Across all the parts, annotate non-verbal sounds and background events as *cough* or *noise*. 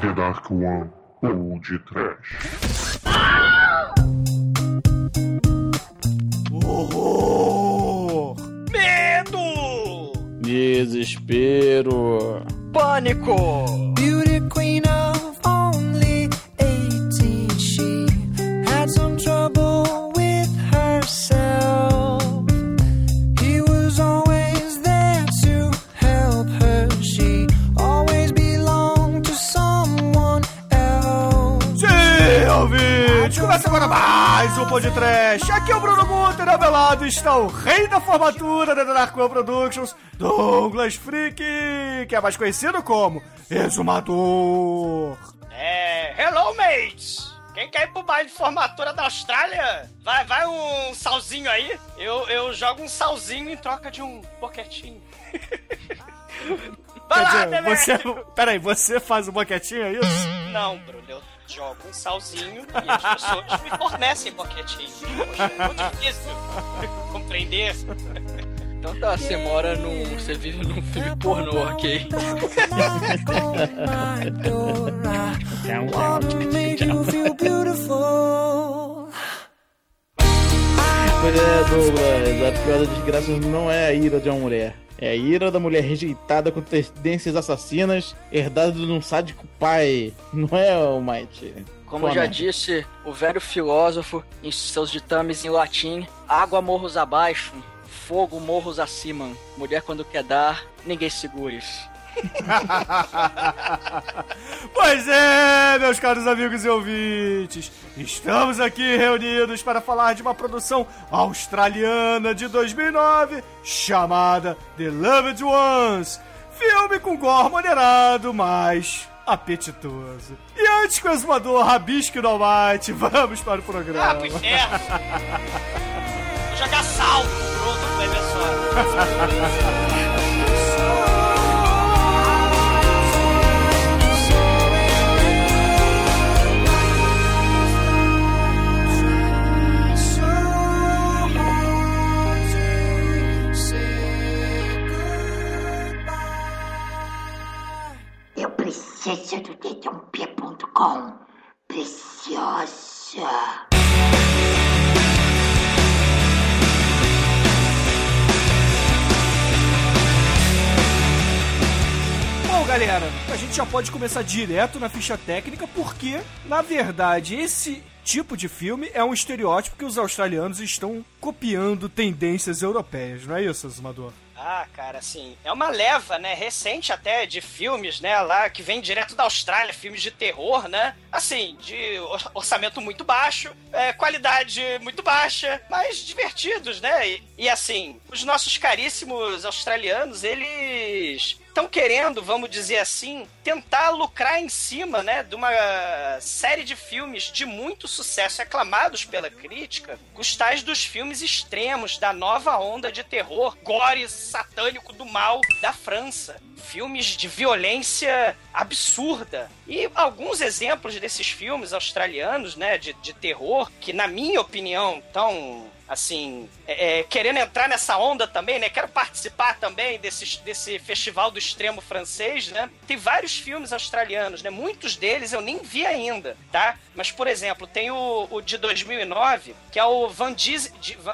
The Dark One ou de Trash. Horror! Medo! Desespero. Pânico! Beauty queen of podcast. Aqui é o Bruno Guter, ao meu lado está o rei da formatura da Dark One Productions, Douglas Freak, que é mais conhecido como Exumador. É. Hello, mates! Quem quer ir pro baile de formatura da Austrália? Vai, vai um salzinho aí. Eu, eu jogo um salzinho em troca de um boquetinho. vai lá, Quer dizer, Demetrio! você, peraí, você faz o boquetinho, é isso? Não, Bruno, eu jogo um salzinho e as pessoas me fornecem boquetinho. Poxa, é muito difícil compreender. Então tá, você mora num. Você vive num filme pornô, ok? Feel beautiful. Pois é, Douglas, a pior das desgraças não é a ira de uma mulher. É a ira da mulher rejeitada com tendências assassinas, herdada de um sádico pai. Não é, o Might? Como já disse o velho filósofo em seus ditames em latim: água morros abaixo, fogo morros acima. Mulher quando quer dar, ninguém segures. *laughs* Pois é, meus caros amigos e ouvintes, estamos aqui reunidos para falar de uma produção australiana de 2009 chamada The Loved Ones, filme com gore moderado, mas apetitoso. E antes que o exumador rabisque no Almighty, *laughs* vamos para o Ah, pro programa. inferno! Vou jogar salto pronto, vai ver *laughs* Preciso do dedãopia.com. Preciosa. Bom, galera, a gente já pode começar direto na ficha técnica, porque, na verdade, esse tipo de filme é um estereótipo que os australianos estão copiando tendências europeias, não é isso, Azumador? Ah, cara, assim, é uma leva, né, recente até de filmes, né, lá que vem direto da Austrália, filmes de terror, né? Assim, de or- orçamento muito baixo, é, qualidade muito baixa, mas divertidos, né? E, e, assim, os nossos caríssimos australianos, eles estão querendo, vamos dizer assim, tentar lucrar em cima, né, de uma série de filmes de muito sucesso aclamados pela crítica, os tais dos filmes extremos da nova onda de terror, gore satânico do mal da França. Filmes de violência absurda. E alguns exemplos desses filmes australianos, né, de, de terror, que na minha opinião estão assim, é, é, querendo entrar nessa onda também, né? Quero participar também desse, desse festival do extremo francês, né? Tem vários filmes australianos, né? Muitos deles eu nem vi ainda, tá? Mas, por exemplo, tem o, o de 2009, que é o Van, Diz,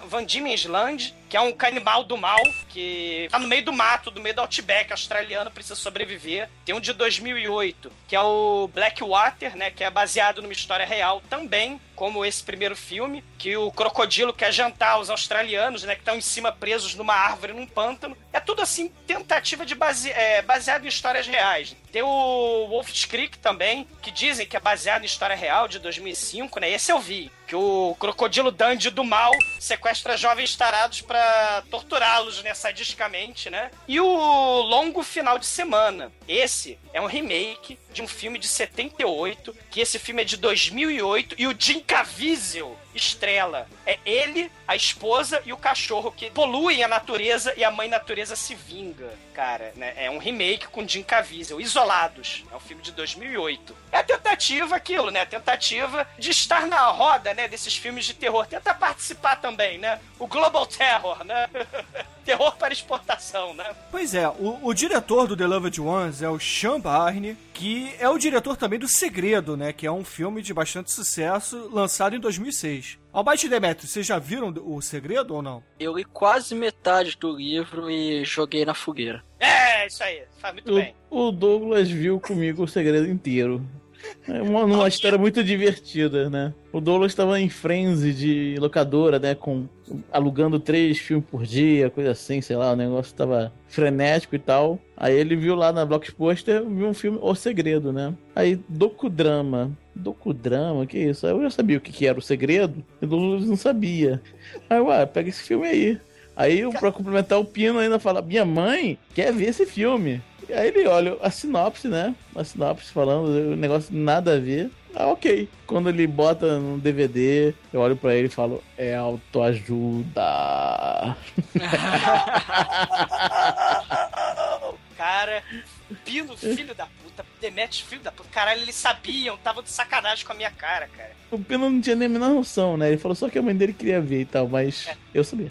Van Diemen's Land, que é um canibal do mal, que tá no meio do mato, do meio do outback australiano, precisa sobreviver. Tem um de 2008, que é o Blackwater, né? Que é baseado numa história real também, como esse primeiro filme, que o crocodilo quer jantar os australianos, né? Que estão em cima presos numa árvore, num pântano. É tudo assim, tentativa de base, é, baseado em histórias reais. Tem o Wolf's Creek também, que dizem que é baseado em história real de 2005, né? Esse eu vi. Que o crocodilo Dandy do mal sequestra jovens tarados pra torturá-los, né? Sadisticamente, né? E o Longo Final de Semana. Esse é um remake de um filme de 78, que esse filme é de 2008, e o Jim Caviezel Estrela. É ele, a esposa e o cachorro que poluem a natureza e a mãe natureza se vinga, cara. Né? É um remake com Jim Caviezel, Isolados. É um filme de 2008. É a tentativa, aquilo, né? A tentativa de estar na roda, né? Desses filmes de terror. Tenta participar também, né? O Global Terror, né? *laughs* terror para exportação, né? Pois é, o, o diretor do The Loved Ones é o Sean Barney, que é o diretor também do Segredo, né? Que é um filme de bastante sucesso, lançado em 2006. Albite Demetrio, vocês já viram o Segredo ou não? Eu li quase metade do livro e joguei na fogueira. É, isso aí. Faz muito bem. O, o Douglas viu comigo o segredo inteiro. É uma, uma história muito divertida, né? O Douglas estava em frenzy de locadora, né? Com, alugando três filmes por dia, coisa assim, sei lá, o negócio tava frenético e tal. Aí ele viu lá na Blockbuster, viu um filme O Segredo, né? Aí, docudrama. Docudrama, que isso? Aí eu já sabia o que, que era o segredo, e Douglas não sabia. Aí, ué, pega esse filme aí. Aí, pra complementar, o Pino ainda fala: Minha mãe quer ver esse filme. E aí ele olha a sinopse, né? A sinopse falando, o negócio nada a ver. Ah, ok. Quando ele bota no DVD, eu olho pra ele e falo: É autoajuda. *laughs* *laughs* Cara, Pino, filho da puta, Demetrius, filho da puta. Caralho, eles sabiam, tava de sacanagem com a minha cara, cara. O Pino não tinha nem a menor noção, né? Ele falou só que a mãe dele queria ver e tal, mas É. eu sabia.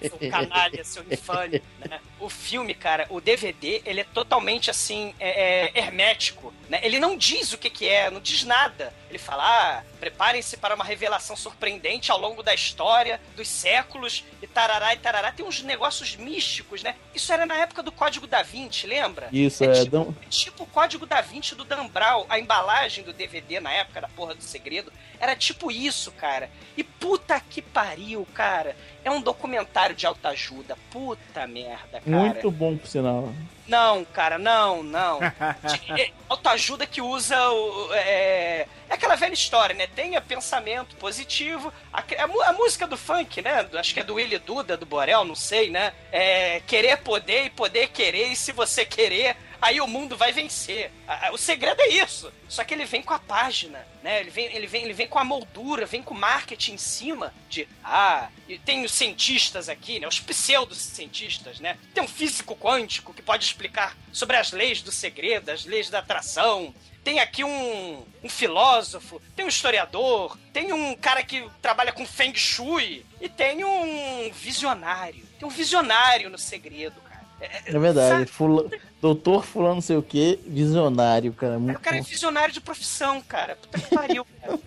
Seu, seu canalha, seu infame, né? O filme, cara, o DVD, ele é totalmente assim, é, é, hermético, né? Ele não diz o que que é, não diz nada. Ele fala, ah, preparem-se para uma revelação surpreendente ao longo da história, dos séculos, e tarará e tarará. Tem uns negócios místicos, né? Isso era na época do Código da Vinci, lembra? Isso, É é. tipo- dão- Tipo o código da Vinci do Dan Brown, a embalagem do DVD na época da porra do segredo, era tipo isso, cara. E puta que pariu, cara. É um documentário de autoajuda. Puta merda, cara. Muito bom, por sinal. Não, cara, não, não. De- é, *laughs* autoajuda que usa o. É, é aquela velha história, né? Tenha pensamento positivo. A, a a música do funk, né? Acho que é do Willy Duda, do Borel, não sei, né? É, querer poder e poder querer, e se você querer, aí o mundo vai vencer. O segredo é isso. Só que ele vem com a página, né? Ele vem, ele vem, ele vem com a moldura, vem com o marketing em cima de ah, e tem os cientistas aqui, né? Os pseudocientistas, né? Tem um físico quântico que pode explicar sobre as leis do segredo, as leis da atração. Tem aqui um, um filósofo, tem um historiador, tem um cara que trabalha com Feng Shui e tem um visionário. Tem um visionário no segredo. É verdade. Fula... Doutor fulano não sei o que, visionário, cara. O Muito cara é visionário de profissão, cara. Puta que pariu, cara.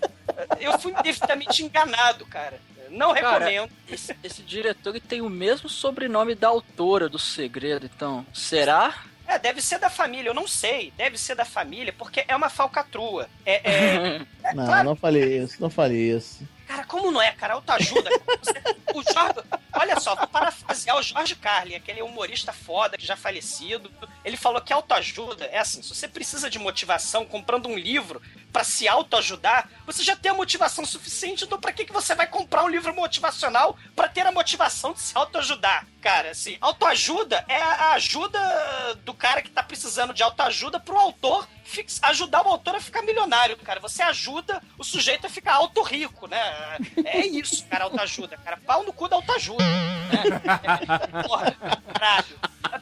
Eu fui devidamente enganado, cara. Não Cara, recomendo. Esse, esse diretor ele tem o mesmo sobrenome da autora do segredo, então. Será? É, deve ser da família, eu não sei. Deve ser da família, porque é uma falcatrua. É, é- *laughs* é Não, claro, não falei isso, não falei isso. Cara, como não é, cara? Autoajuda. Você- *laughs* o Jorge, olha só, vou parafrasear o Jorge Carlin, aquele humorista foda que já falecido. Ele falou que autoajuda é assim: se você precisa de motivação comprando um livro pra se autoajudar, você já tem a motivação suficiente, então pra que, que você vai comprar um livro motivacional pra ter a motivação de se autoajudar? Cara, assim, autoajuda é a ajuda do cara que tá precisando de autoajuda pro autor ajudar o autor a ficar milionário, cara. Você ajuda o sujeito a ficar auto rico, né? É isso, cara, autoajuda, cara. Pau no cu da autoajuda. *laughs* Porra, caralho.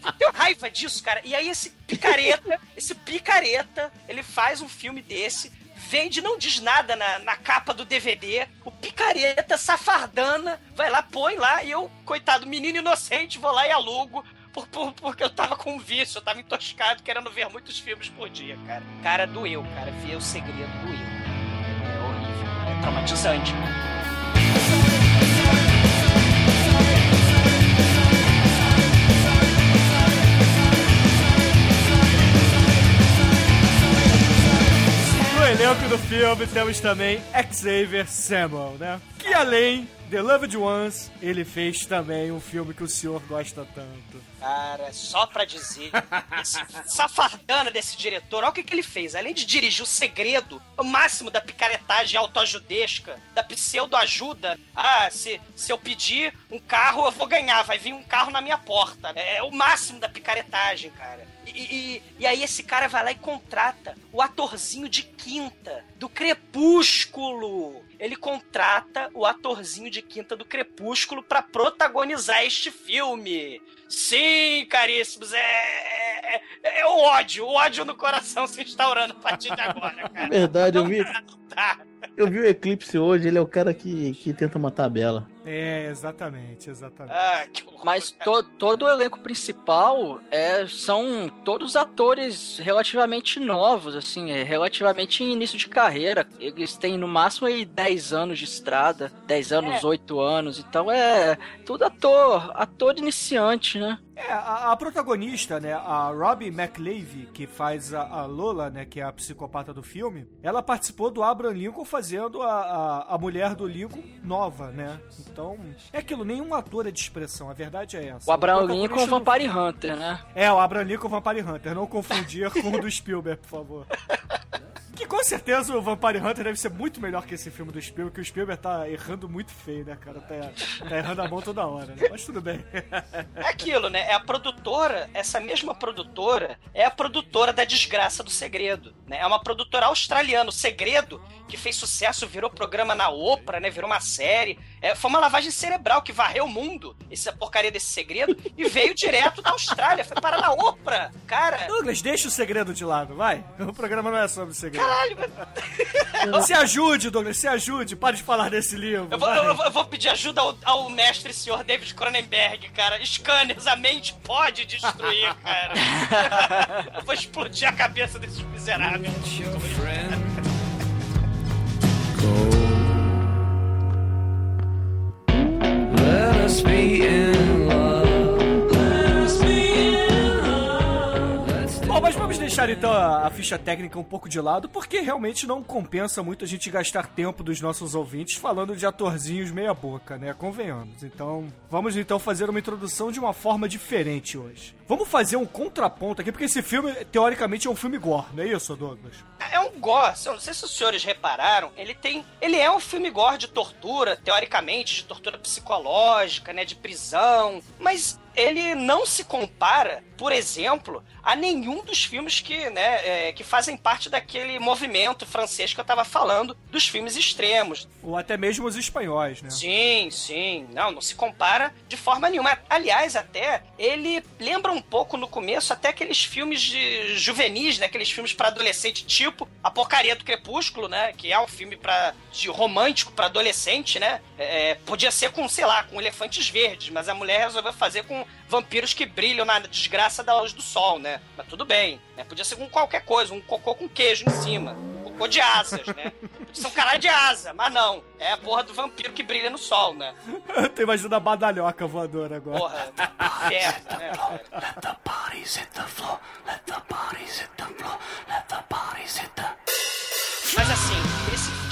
Eu tenho raiva disso, cara. E aí esse picareta, esse picareta, ele faz um filme desse, vende, não diz nada na, na capa do DVD. O picareta, safardana, vai lá, põe lá, e eu, coitado, menino inocente, vou lá e alugo. por- por- porque eu tava com vício, eu tava intoscado querendo ver muitos filmes por dia, cara. Cara, doeu, cara. Ver o segredo doeu. É horrível, é traumatizante. No elenco do filme temos também Xavier Samuel, né? Que além de Loved Ones, ele fez também um filme que o senhor gosta tanto. Cara, só pra dizer, esse safardana desse diretor, olha o que, que ele fez. Além de dirigir o segredo, o máximo da picaretagem autoajudesca, da pseudo-ajuda. Ah, se, se eu pedir um carro, eu vou ganhar, vai vir um carro na minha porta. É o máximo da picaretagem, cara. E, e- e aí esse cara vai lá e contrata o atorzinho de quinta do Crepúsculo. Ele contrata o atorzinho de quinta do Crepúsculo pra protagonizar este filme. Sim, caríssimos, é, é, é- é o ódio, o ódio no coração se instaurando a partir de agora, cara. verdade, eu vi, Tá. eu vi o Eclipse hoje, ele é o cara que, que tenta matar a Bela. É, exatamente, exatamente. Ah. Mas to- todo o elenco principal é, são todos atores relativamente novos, assim, é, relativamente em início de carreira. Eles têm no máximo aí 10 anos de estrada, 10 anos, É. 8 anos. Então é tudo ator, ator iniciante, né? É, a, a protagonista, né, a Robbie McLeavy, que faz a, a Lola, né, que é a psicopata do filme, ela participou do Abraham Lincoln fazendo a, a, a mulher do Lincoln nova, né? Então, é aquilo, nenhum ator é de expressão, a verdade é essa. O Abraham Lincoln é o do- Vampire Hunter, né? É, o Abraham Lincoln Vampire Hunter, não confundir com o do Spielberg, por favor. *laughs* Que com certeza o Vampire Hunter deve ser muito melhor que esse filme do Spielberg, que o Spielberg tá errando muito feio, né, cara? Tá, tá errando a mão toda hora, né? Mas tudo bem. É aquilo, né? É a produtora, essa mesma produtora, é a produtora da Desgraça do Segredo, né? É uma produtora australiana, o Segredo, que fez sucesso, virou programa na Oprah, né? Virou uma série. É, foi uma lavagem cerebral que varreu o mundo, essa porcaria desse segredo, e veio direto da Austrália, foi parar na Oprah. Cara, Douglas, deixa o segredo de lado, vai. O programa não é sobre segredo. caralho, Se ajude, Douglas, se ajude. Pare de falar desse livro. eu vou, eu eu vou pedir ajuda ao, ao mestre senhor David Cronenberg, cara. Scanners, a mente pode destruir, cara. *laughs* eu vou explodir a cabeça desses miseráveis. Let your deixar então a, ficha técnica um pouco de lado, porque realmente não compensa muito a gente gastar tempo dos nossos ouvintes falando de atorzinhos meia boca, né? Convenhamos. Então, vamos então fazer uma introdução de uma forma diferente hoje. Vamos fazer um contraponto aqui, porque esse filme, teoricamente, é um filme gore, não é isso, Douglas? É um gore, não sei se os senhores repararam, ele tem. Ele é um filme gore de tortura, teoricamente, de tortura psicológica, né? De prisão. Mas ele não se compara, por exemplo, a nenhum dos filmes que, né, é, que fazem parte daquele movimento francês que eu tava falando, dos filmes extremos. Ou até mesmo os espanhóis, né? Sim, sim. Não, não se compara de forma nenhuma. Aliás, até, ele lembra um pouco no começo até aqueles filmes de juvenis, né? Aqueles filmes pra adolescente, tipo A Porcaria do Crepúsculo, né? Que é um filme pra, de romântico pra adolescente, né? É, podia ser com, sei lá, com elefantes verdes, mas a mulher resolveu fazer com vampiros que brilham na desgraça da luz do sol, né? Mas tudo bem, né? Podia ser com qualquer coisa, um cocô com queijo em cima. Cocô de asas, né? Podia ser um caralho de asa, mas não. É a porra do vampiro que brilha no sol, né? Eu *laughs* tô imaginando a badalhoca voadora agora. Porra, inferno, né? Let the bodies hit the floor. Let the bodies hit the floor. Let the bodies hit the. Mas assim,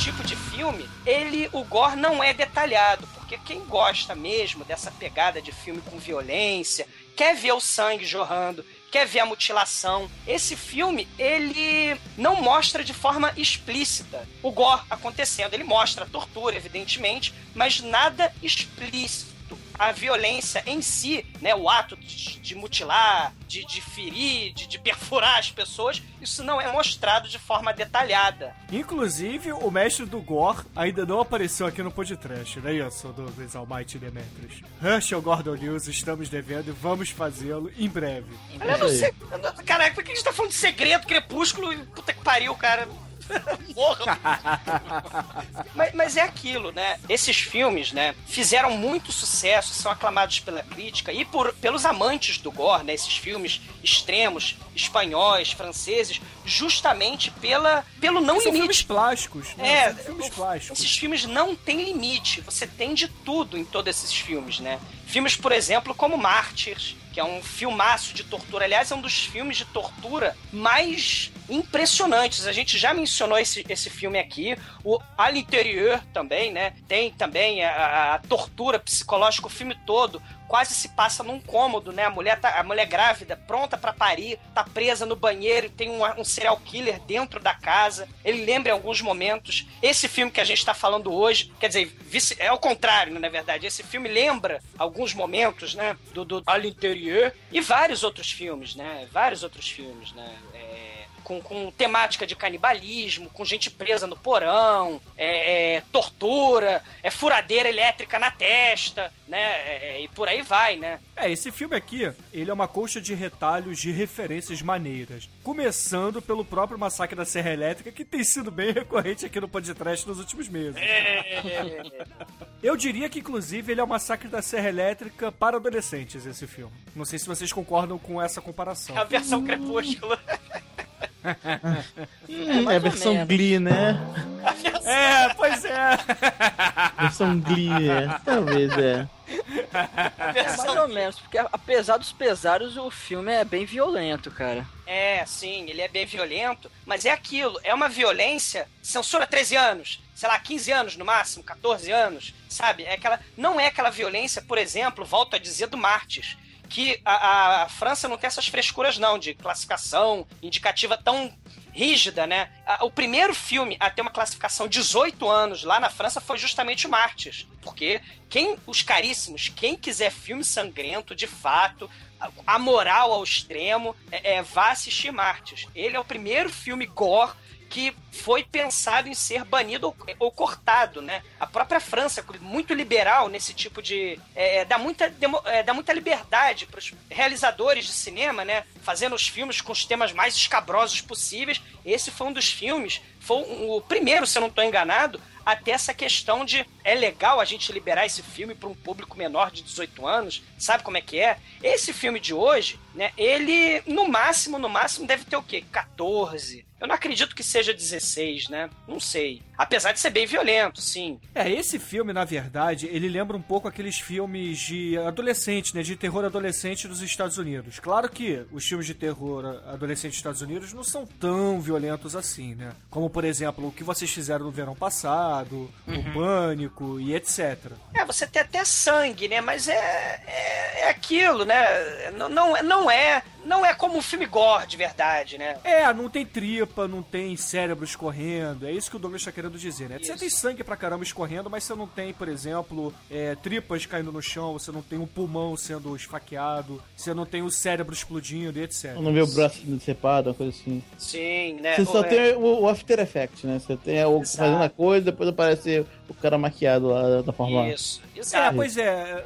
tipo de filme, ele, o gore não é detalhado, porque quem gosta mesmo dessa pegada de filme com violência, quer ver o sangue jorrando, quer ver a mutilação. Esse filme, ele não mostra de forma explícita o gore acontecendo. Ele mostra a tortura, evidentemente, mas nada explícito. A violência em si, né, o ato de, de mutilar, de, de ferir, de, de perfurar as pessoas, isso não é mostrado de forma detalhada. Inclusive, o mestre do Gore ainda não apareceu aqui no podcast, não é isso, Douglas Almighty Demetrius? Herschel Gordon News, estamos devendo e vamos fazê-lo em breve. Eu não sei. eu Caraca, por que a gente tá falando de segredo, crepúsculo? e Puta que pariu, cara. *laughs* Morra. *laughs* mas, mas é aquilo, né? Esses filmes, né, fizeram muito sucesso, são aclamados pela crítica e por, pelos amantes do gore, né? Esses filmes extremos, espanhóis, franceses, justamente pela, pelo não São filmes limite. plásticos, né? É, São filmes plásticos. esses filmes não têm limite. Você tem de tudo em todos esses filmes, né? Filmes, por exemplo, como Mártires, que é um filmaço de tortura. Aliás, é um dos filmes de tortura mais impressionantes. A gente já mencionou esse, esse filme aqui. O A l'Intérieur também, né? Tem também a, a tortura psicológica, o filme todo quase se passa num cômodo, né? A mulher, tá, a mulher grávida, pronta pra parir, tá presa no banheiro tem um, um serial killer dentro da casa. Ele lembra em alguns momentos. Esse filme que a gente tá falando hoje, quer dizer, vice- é o contrário, né, na verdade. Esse filme lembra alguns momentos, né? Do, do A l'Intérieur e vários outros filmes, né? Vários outros filmes, né? É, Com, com temática de canibalismo, com gente presa no porão, é, é, tortura, é furadeira elétrica na testa, né? é, e por aí vai, né? É, esse filme aqui, ele é uma colcha de retalhos de referências maneiras. Começando pelo próprio Massacre da Serra Elétrica, que tem sido bem *laughs* recorrente aqui no podcast nos últimos meses. Eu diria que, inclusive, ele é o Massacre da Serra Elétrica para adolescentes, esse filme. Não sei se vocês concordam com essa comparação. É a versão crepúsculo. *laughs* *laughs* Hum, é a versão. Glee, né? É, pois é. *laughs* Versão Glee, é. Talvez, é. É, mais ou menos, porque apesar dos pesares, o filme é bem violento, cara. É, sim, ele é bem violento, mas é aquilo, é uma violência, censura 13 anos, sei lá, 15 anos no máximo, 14 anos, sabe? É aquela, não é aquela violência, por exemplo, volto a dizer, do Martes, que a, a França não tem essas frescuras não, de classificação indicativa tão rígida, né? O primeiro filme a ter uma classificação 18 anos lá na França foi justamente o Martes, porque quem, os caríssimos, quem quiser filme sangrento, de fato, a- a moral ao extremo, é, é, vá assistir Martes. Ele é o primeiro filme gore que foi pensado em ser banido ou, ou cortado, né? A própria França, muito liberal nesse tipo de... É, dá, muita, demo- é, dá muita liberdade para os realizadores de cinema, né? Fazendo os filmes com os temas mais escabrosos possíveis. Esse foi um dos filmes, foi o primeiro, se eu não estou enganado, até essa questão de é legal a gente liberar esse filme para um público menor de 18 anos, sabe como é que é? Esse filme de hoje, né, ele no máximo, no máximo deve ter o quê? 14. Eu não acredito que seja 16, né? Não sei. Apesar de ser bem violento, sim. É, esse filme, na verdade, ele lembra um pouco aqueles filmes de adolescente, né? De terror adolescente dos Estados Unidos. Claro que os filmes de terror adolescente dos Estados Unidos não são tão violentos assim, né? Como, por exemplo, o que vocês fizeram no verão passado, o Pânico e etc. É, você tem até sangue, né? Mas é, é, é aquilo, né? Não, não, não é não é como um filme gore de verdade, né? É, não tem tripa, não tem cérebro escorrendo. É isso que o Douglas tá querendo dizer, né? Você Isso. tem sangue pra caramba escorrendo, mas você não tem, por exemplo, é, tripas caindo no chão, você não tem um pulmão sendo esfaqueado, você não tem o cérebro explodindo e etc. Não vê o braço decepado, uma coisa assim. Sim, né? Você só É, tem o, o After Effects, né? Você tem o Exato. fazendo a coisa, depois aparece o cara maquiado lá da forma. Isso, É, exato. pois é.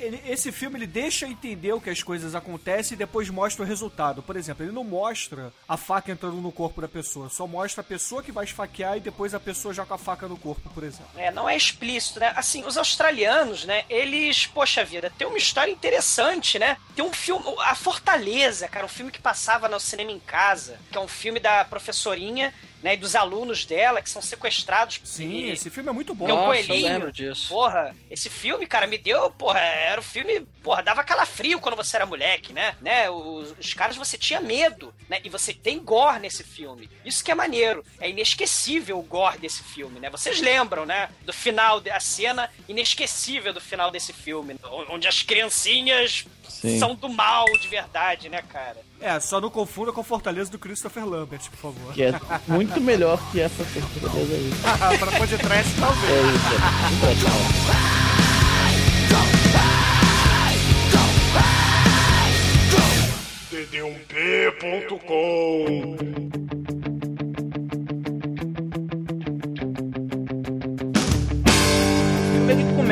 Ele- esse filme ele deixa entender o que as coisas acontecem e depois mostra o resultado. Por exemplo, ele não mostra a faca entrando no corpo da pessoa, só mostra a pessoa que vai esfaquear e depois a pessoa já com a faca no corpo, por exemplo. É, não é explícito, né? Assim, os australianos, né? Eles, poxa vida, tem uma história interessante, né? Tem um filme, A Fortaleza, cara, um filme que passava no cinema em casa, que é um filme da professorinha, né? E dos alunos dela que são sequestrados. Sim, e- esse filme é muito bom. Tem um Nossa, eu coelhinho. lembro disso. Porra, esse filme, cara, me deu. Porra, era o filme. Porra, dava calafrio quando você era moleque, né? né? Os, os caras você tinha medo, né? E você tem gore nesse filme. Isso que é maneiro. É inesquecível o gore desse filme, né? Vocês lembram, né? Do final, da cena inesquecível do final desse filme. Onde as criancinhas Sim. são do mal de verdade, né, cara? É, só não confunda com Fortaleza do Christopher Lambert, por favor. Que é muito melhor que essa beleza aí. *laughs* pra pôr de trash, talvez. É isso, é muito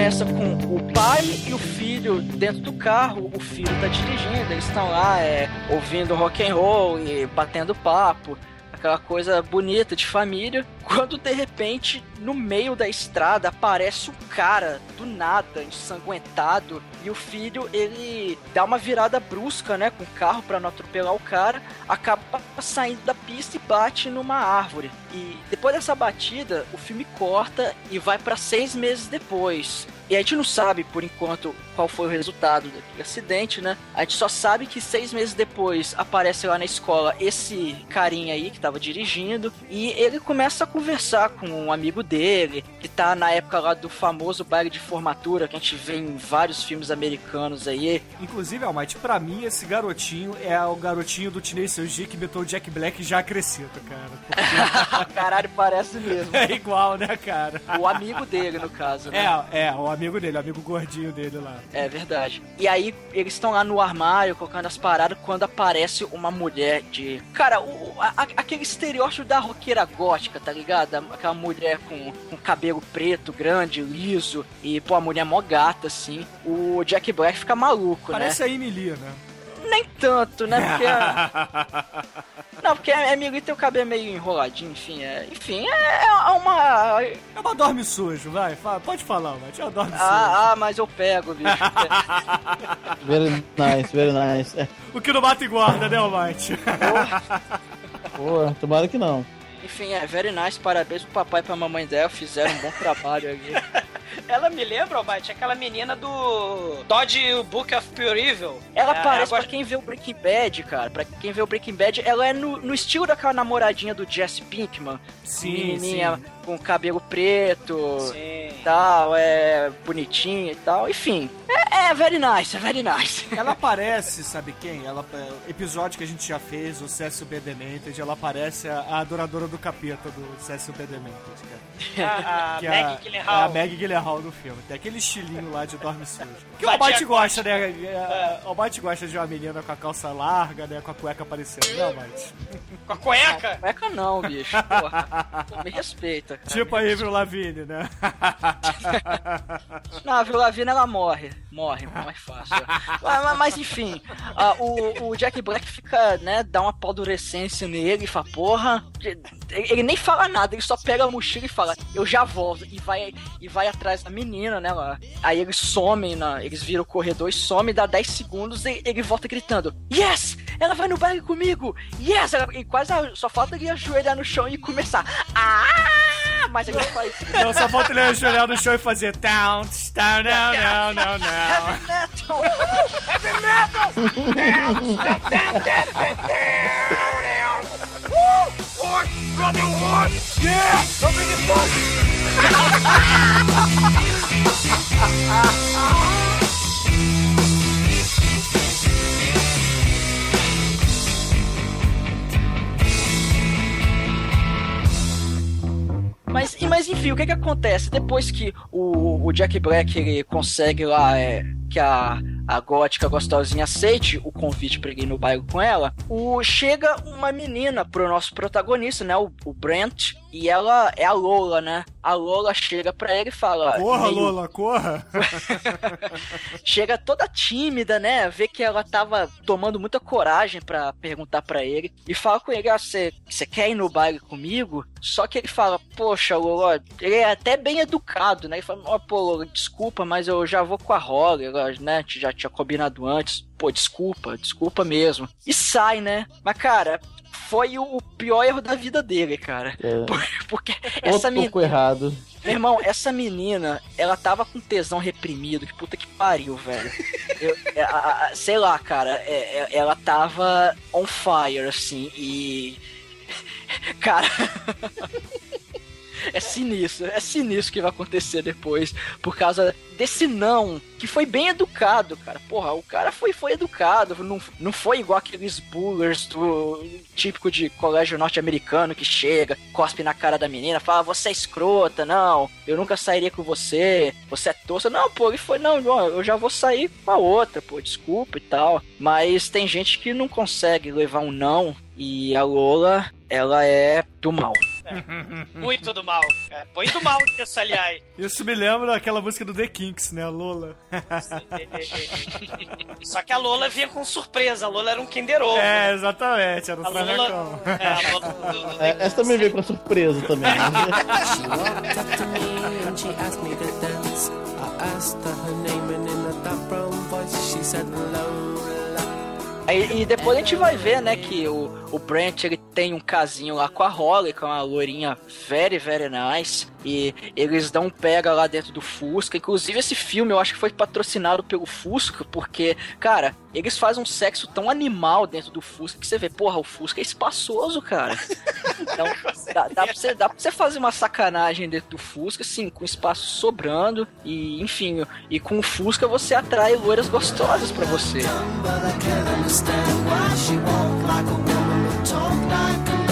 começa com o pai e o filho dentro do carro. O filho tá dirigindo, eles estão lá é, ouvindo rock and roll e batendo papo. Aquela coisa bonita de família. Quando de repente, no meio da estrada, aparece um cara do nada, ensanguentado. E o filho, ele dá uma virada brusca, né? Com o carro pra não atropelar o cara. Acaba saindo da pista e bate numa árvore. E depois dessa batida, o filme corta e vai pra seis meses depois. E a gente não sabe, por enquanto, qual foi o resultado daquele acidente, né? A gente só sabe que seis meses depois aparece lá na escola esse carinha aí que tava dirigindo. E ele começa a conversar com um amigo dele, que tá na época lá do famoso baile de formatura que a gente vê em vários filmes americanos aí. Inclusive, Almighty, pra mim, esse garotinho é o garotinho do Teenage G que imitou o Jack Black já crescido, cara. *laughs* Caralho, parece mesmo. É igual, né, cara? O amigo dele, no caso, né? É, é, o amigo dele, amigo gordinho dele lá. É verdade. E aí eles estão lá no armário colocando as paradas quando aparece uma mulher de. Cara, o, a- aquele estereótipo da roqueira gótica, tá ligado? Aquela mulher com, com cabelo preto, grande, liso. E, pô, a mulher mó gata, assim. O Jack Black fica maluco, Parece né? a Emily, né? Nem tanto, né? Porque. *laughs* Não, porque a Emily tem o cabelo meio enroladinho, enfim. É, enfim, é, é uma. É uma dorme sujo, vai. fala- pode falar, Mate. É uma dorme sujo. Ah, ah, mas eu pego, bicho. *laughs* Very nice, very nice. É, O que não mata engorda, né, Mate? Pô, tomara que não. Enfim, é very nice, parabéns pro papai e pra mamãe dela, fizeram um bom trabalho ali. Ela me lembra, Almighty, aquela menina do Dodge Book of Pure Evil. Ela É, parece, agora- pra quem vê o Breaking Bad, cara, pra quem vê o Breaking Bad, ela é no, no estilo daquela namoradinha do Jesse Pinkman. Sim, menininha com cabelo preto Sim. e tal, é bonitinha e tal. Enfim, é, é very nice, é very nice. *laughs* Ela aparece, sabe quem? Ela, é, episódio que a gente já fez, o CSUB Demented, ela aparece a, a adoradora do capeta do CSUB Demented, cara. *laughs* A, a *laughs* Que Maggie é a. Maggie Gyllenhaal no filme. Tem aquele estilinho lá de dorme sujo. Que o a gosta, né? É, O Almighty gosta de uma menina com a calça larga, né? Com a cueca aparecendo, né, Almighty? Com a cueca. Cueca não, bicho. Porra, me respeita. Cara. Tipo a Avril Lavigne, né? *laughs* Não, a Avril Lavigne ela morre. Morre, mais fácil. mas, mas- enfim, ah, o, o Jack Black fica, né, dá uma paldurecência nele e fala, porra. Ele, ele nem fala nada, ele só pega a mochila e fala, eu já volto. E vai, e vai atrás da menina, né, lá. Aí eles somem, na, eles viram o corredor e somem, dá 10 segundos e ele volta gritando, Yes! Ela vai no baile comigo! Yes! Ela- e quase só falta ele ajoelhar no chão e começar. Ah! Mas ele faz. Então só falta ele ajoelhar no chão e fazer down, down, não, não, não, não. Metal! Mas, e- mas enfim, o que que acontece? Depois que o, o Jack Black ele consegue lá é, que a, a gótica gostosinha aceite o convite pra ir no bairro com ela, o, chega uma menina pro nosso protagonista, né? O, o Brent, e ela é a Lola, né? A Lola chega pra ele e fala. Corra, meio- Lola, corra. *laughs* chega toda tímida, né? Vê que ela tava tomando muita coragem pra perguntar pra ele e fala com ele: ah, você quer ir no baile comigo? Só que ele fala: Poxa, Lola, ele é até bem educado, né? Ele fala: Ó, pô, Lola, desculpa, mas eu já vou com a ela, né? Já tinha combinado antes. Pô, desculpa, desculpa mesmo. E sai, né? Mas, cara. Foi o pior erro da vida dele, cara. É, *laughs* Porque essa menina. errado. Meu irmão, essa menina, ela tava com tesão reprimido, que puta que pariu, velho. Eu- é, a- a- sei lá, cara, é- é- ela tava on fire, assim, e. *laughs* Cara. *laughs* É sinistro, é sinistro que vai acontecer depois, por causa desse não, que foi bem educado, cara. Porra, o cara foi, foi educado, não, não foi igual aqueles bullers do típico de colégio norte-americano que chega, cospe na cara da menina, fala, você é escrota, não, eu nunca sairia com você, você é tosca. Não, pô, ele foi, não, eu já vou sair com a outra, pô, desculpa e tal. Mas tem gente que não consegue levar um não, e a Lola, ela é do mal. *laughs* Muito do mal. É, põe do mal nisso, aliás. Isso me lembra aquela música do The Kinks, né, Lola? Só que a Lola vinha com surpresa. A Lola era um Kinder Ovo. É, exatamente, era um A Lola, é, a Lola do- do- É, essa também veio com surpresa também. né? A. Aí, e depois a gente vai ver, né, que o, o Brent ele tem um casinho lá com a Holly, com uma loirinha very, very nice. E eles dão um pega lá dentro do Fusca. Inclusive, esse filme eu acho que foi patrocinado pelo Fusca, porque, cara, eles fazem um sexo tão animal dentro do Fusca que você vê, porra, o Fusca é espaçoso, cara. *laughs* Então, dá, dá, pra você, dá pra você fazer uma sacanagem dentro do Fusca, assim, com espaço sobrando. E, enfim, e com o Fusca você atrai loiras gostosas pra você. But I can't understand why she walked like a woman but talk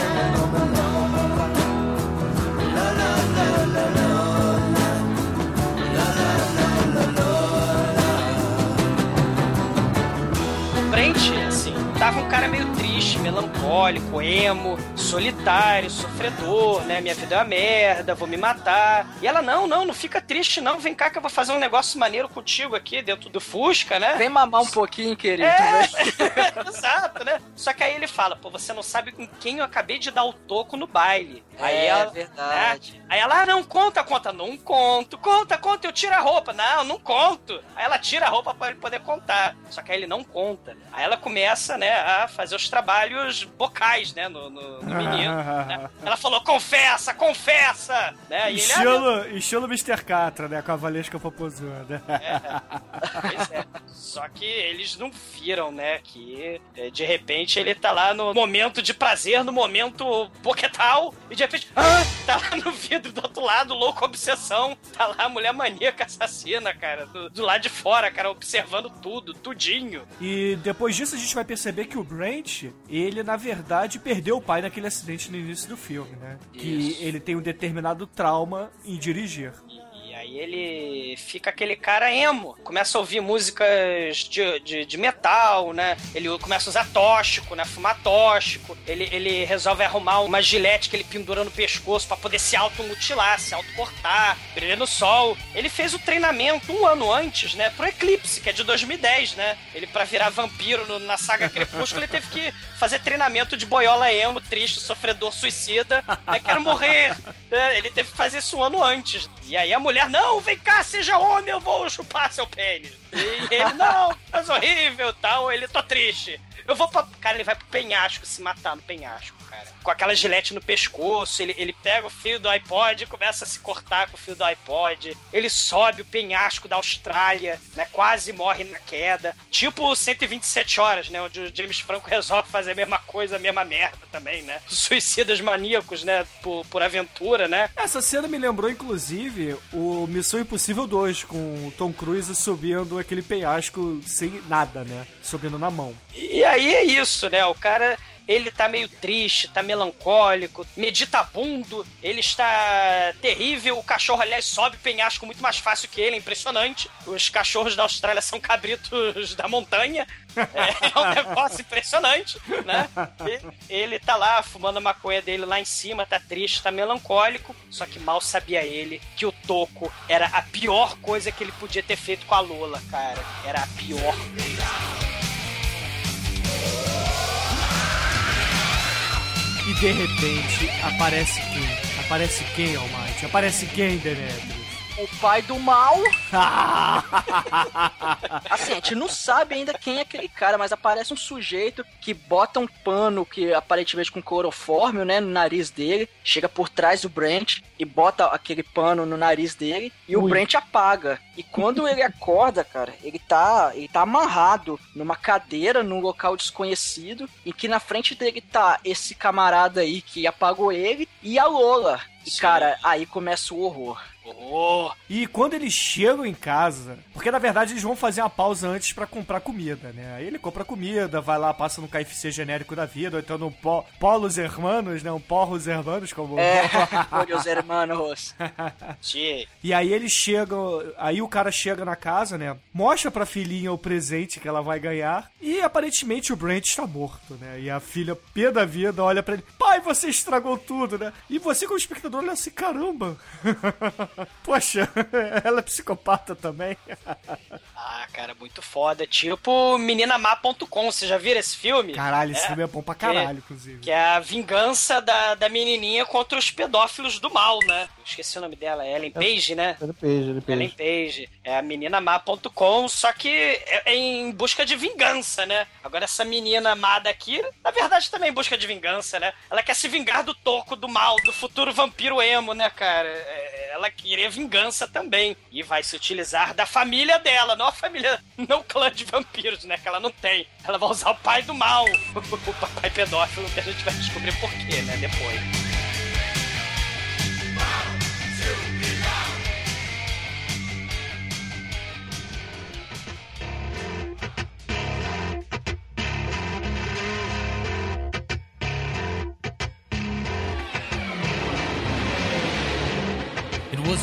tava um cara meio triste, melancólico, emo, solitário, sofredor, né? Minha vida é uma merda, vou me matar. E ela, não, não, não fica triste, não. Vem cá que eu vou fazer um negócio maneiro contigo aqui dentro do Fusca, né? Vem mamar um pouquinho, querido. É, vem. *laughs* exato, né? Só que aí ele fala, pô, você não sabe com quem eu acabei de dar o toco no baile. Aí É ela, verdade. né? Aí ela, ah, não, conta, conta. Não conto. Conta, conta, eu tiro a roupa. Não, não conto. Aí ela tira a roupa pra ele poder contar. Só que aí ele não conta. Aí ela começa, né, a fazer os trabalhos bocais, né, no, no- no menino. né? Ela falou, confessa, confessa! Né? E ele, ah, Estilo, estilo Mr. Catra, né? Com a Valesca Popozuda. Pois é. Só que eles não viram, né? Que é, de repente ele tá lá no momento de prazer, no momento boquetal, e de repente, ah, tá lá no vidro do outro lado, louco obsessão. Tá lá a mulher maníaca assassina, cara, do, do lado de fora, cara, observando tudo, tudinho. E depois disso a gente vai perceber que o Brent, ele na verdade perdeu o pai naquele acidente no início do filme, né? Que Isso. ele tem um determinado trauma em dirigir. Ele fica aquele cara emo, começa a ouvir músicas de, de, de metal, né? Ele começa a usar tóxico, né? Fumar tóxico. Ele, ele resolve arrumar uma gilete que ele pendura no pescoço pra poder se automutilar, se autocortar, brilhar no sol. Ele fez o treinamento um ano antes, né? Pro Eclipse, que é de 2010, né? Ele, pra virar vampiro no- na saga Crepúsculo, ele teve que fazer treinamento de boiola emo, triste, sofredor, suicida. Né? Quero morrer. né? Ele teve que fazer isso um ano antes. E aí a mulher, não, vem cá, seja homem, eu vou chupar seu pênis. E ele, não, mas horrível tal. Ele, tô triste. Eu vou pra. Cara, ele vai pro penhasco se matar no penhasco, cara. Com aquela gilete no pescoço, ele, ele pega o fio do iPod e começa a se cortar com o fio do iPod. Ele sobe o penhasco da Austrália, né? Quase morre na queda. Tipo 127 horas, né? Onde o James Franco *laughs* resolve fazer a mesma coisa, a mesma merda também, né? Suicidas maníacos, né? Por, por aventura, né? Essa cena me lembrou, inclusive, o Missão Impossível 2, com o Tom Cruise subindo aquele penhasco sem nada, né? Subindo na mão. E aí é isso, né? O cara, ele tá meio triste, tá melancólico, meditabundo, ele está terrível. O cachorro, aliás, sobe penhasco muito mais fácil que ele, é impressionante. Os cachorros da Austrália são cabritos da montanha. É um negócio impressionante, né? E ele tá lá fumando a maconha dele lá em cima, tá triste, tá melancólico. Só que mal sabia ele que o Toco era a pior coisa que ele podia ter feito com a Lola, cara. Era a pior E de repente aparece quem? Aparece quem, Almighty? Aparece quem, Demetrius? O pai do mal. *laughs* Assim, a gente não sabe ainda quem é aquele cara, mas aparece um sujeito que bota um pano que aparentemente com clorofórmio, né, no nariz dele, chega por trás do Brent e bota aquele pano no nariz dele e o Ui. Brent apaga. E quando ele *laughs* acorda, cara, ele tá, ele tá amarrado numa cadeira num local desconhecido, em que na frente dele tá esse camarada aí que apagou ele e a Lola. E cara, aí começa o horror. Oh, E quando eles chegam em casa, porque na verdade eles vão fazer uma pausa antes pra comprar comida, né? Aí ele compra comida, vai lá, passa no KFC genérico da vida, ou então no po Polos Hermanos, né? Um Porros Hermanos, como. É, *laughs* olha hermanos. E aí eles chegam, aí o cara chega na casa, né? Mostra pra filhinha o presente que ela vai ganhar e aparentemente o Brent está morto, né? E a filha, pé da vida, olha pra ele: "Pai, você estragou tudo, né?" E você como espectador olha assim: "Caramba. *laughs* Poxa, *laughs* ela é psicopata também." Ah, cara, muito foda. Tipo meninamá.com, você já viram esse filme? Caralho, esse É, filme é bom pra caralho, inclusive. Que é a vingança da, da menininha contra os pedófilos do mal, né? Eu esqueci o nome dela, é Ellen Page, né? Peixe, ele Ellen peixe. Page. É a meninamá.com, só que é é em busca de vingança, né? Agora essa menina má daqui, na verdade também em busca de vingança, né? Ela quer se vingar do toco, do mal, do futuro vampiro emo, né, cara? É, Ela queria vingança também. E vai se utilizar da família dela, não a família, não o clã de vampiros, né? Que ela não tem. Ela vai usar o pai do mal, *laughs* o papai pedófilo, que a gente vai descobrir por quê, né? Depois.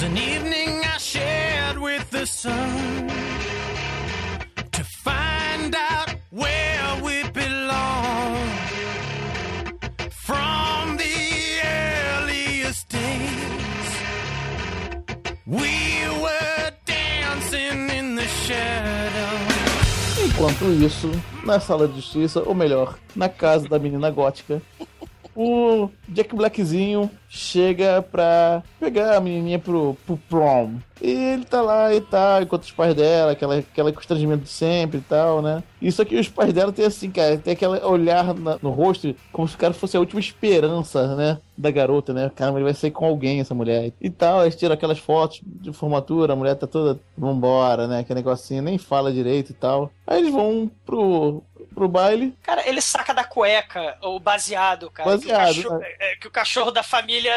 an evening I shared with the sun to find out where we belong. From the earliest days, we were dancing in the shadows. Enquanto isso, na sala de justiça, ou melhor, na casa da menina gótica, o Jack Blackzinho chega pra pegar a menininha pro, pro prom. E ele tá lá e tal, enquanto os pais dela, aquela, aquele constrangimento sempre e tal, né? Isso aqui, os pais dela tem assim, cara, tem aquele olhar na- no rosto, como se o cara fosse a última esperança, né? Da garota, né? Caramba, ele vai sair com alguém, essa mulher. E tal, eles tiram aquelas fotos de formatura, a mulher tá toda, vambora, né? Aquele negocinho, nem fala direito e tal. Aí eles vão pro, pro baile. Cara, ele saca da cueca o baseado, cara. Baseado, que, o cachorro, né? é, que o cachorro da família.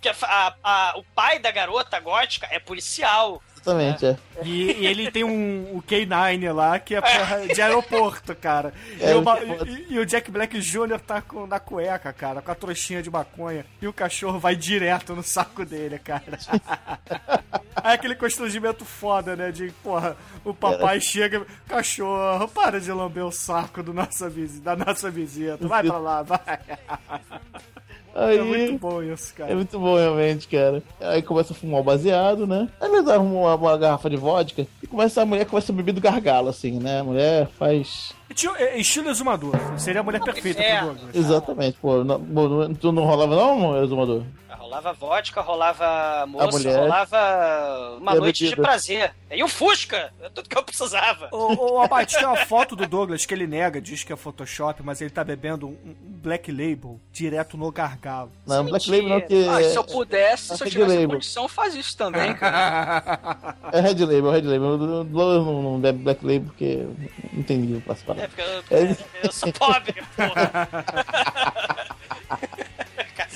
Que a, a- a- o pai da garota gótica é policial. Exatamente, é. E, e ele tem um o K9 lá, que é porra *laughs* de aeroporto, cara. É, e, o, e- e o Jack Black Jr. tá com, na cueca, cara, com a trouxinha de maconha. E o cachorro vai direto no saco dele, cara. Aí *laughs* aquele constrangimento foda, né? De, porra, o papai chega, cachorro, para de lamber o saco do nossa, da nossa visita. Vai pra lá, vai. *laughs* Aí, É muito bom isso, É cara. muito bom, realmente, cara. Aí começa a fumar o baseado, né? Aí eles arrumam uma, uma garrafa de vodka e começa a mulher começa a beber do gargalo, assim, né? A mulher faz. Tio, é, Estilo exumador. Seria a mulher perfeita é. pro Douglas. Exatamente, pô. Não, pô, não- tu não rolava, não, exumador? Rolava vodka, rolava moça, mulher. rolava uma noite de bebida. prazer. E um Fusca, é tudo que eu precisava. Ô, ô Abate, tem uma foto do Douglas que ele nega, diz que é Photoshop, mas ele tá bebendo um, Black Label direto no gargalo. Não, Black Mentira. Label não, que. Ah, se eu pudesse, se eu Red tivesse Label. condição, eu fazia isso também, cara. *laughs* É Red Label, Red Label. O Douglas não, não bebe Black Label porque não tem nível pra se falar. É porque eu, É. eu sou pobre, porra. *laughs*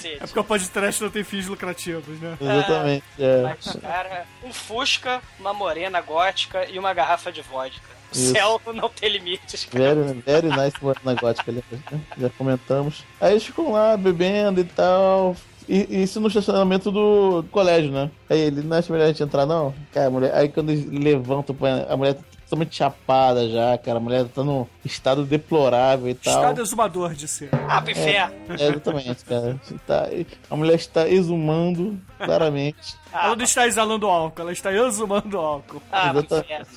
Cacete. É porque o podcast não tem fins lucrativos, né? Exatamente. É. Mas, cara, um Fusca, uma morena gótica e uma garrafa de vodka. O Isso. céu não tem limites, cara. Very, very nice na gótica, ali, né? já comentamos. Aí eles ficam lá bebendo e tal. E, isso no estacionamento do colégio, né? Aí ele, não acha melhor a gente entrar, não? Cara, a mulher, aí quando eles levantam, a mulher totalmente chapada já, cara. A mulher tá num estado deplorável e tal. Estado exumador de ser. Ah, inferno. É, exatamente, cara. Tá, a mulher está exumando, claramente. Ah, *laughs* ela não está exalando álcool, ela está exumando álcool. ah, Exatamente.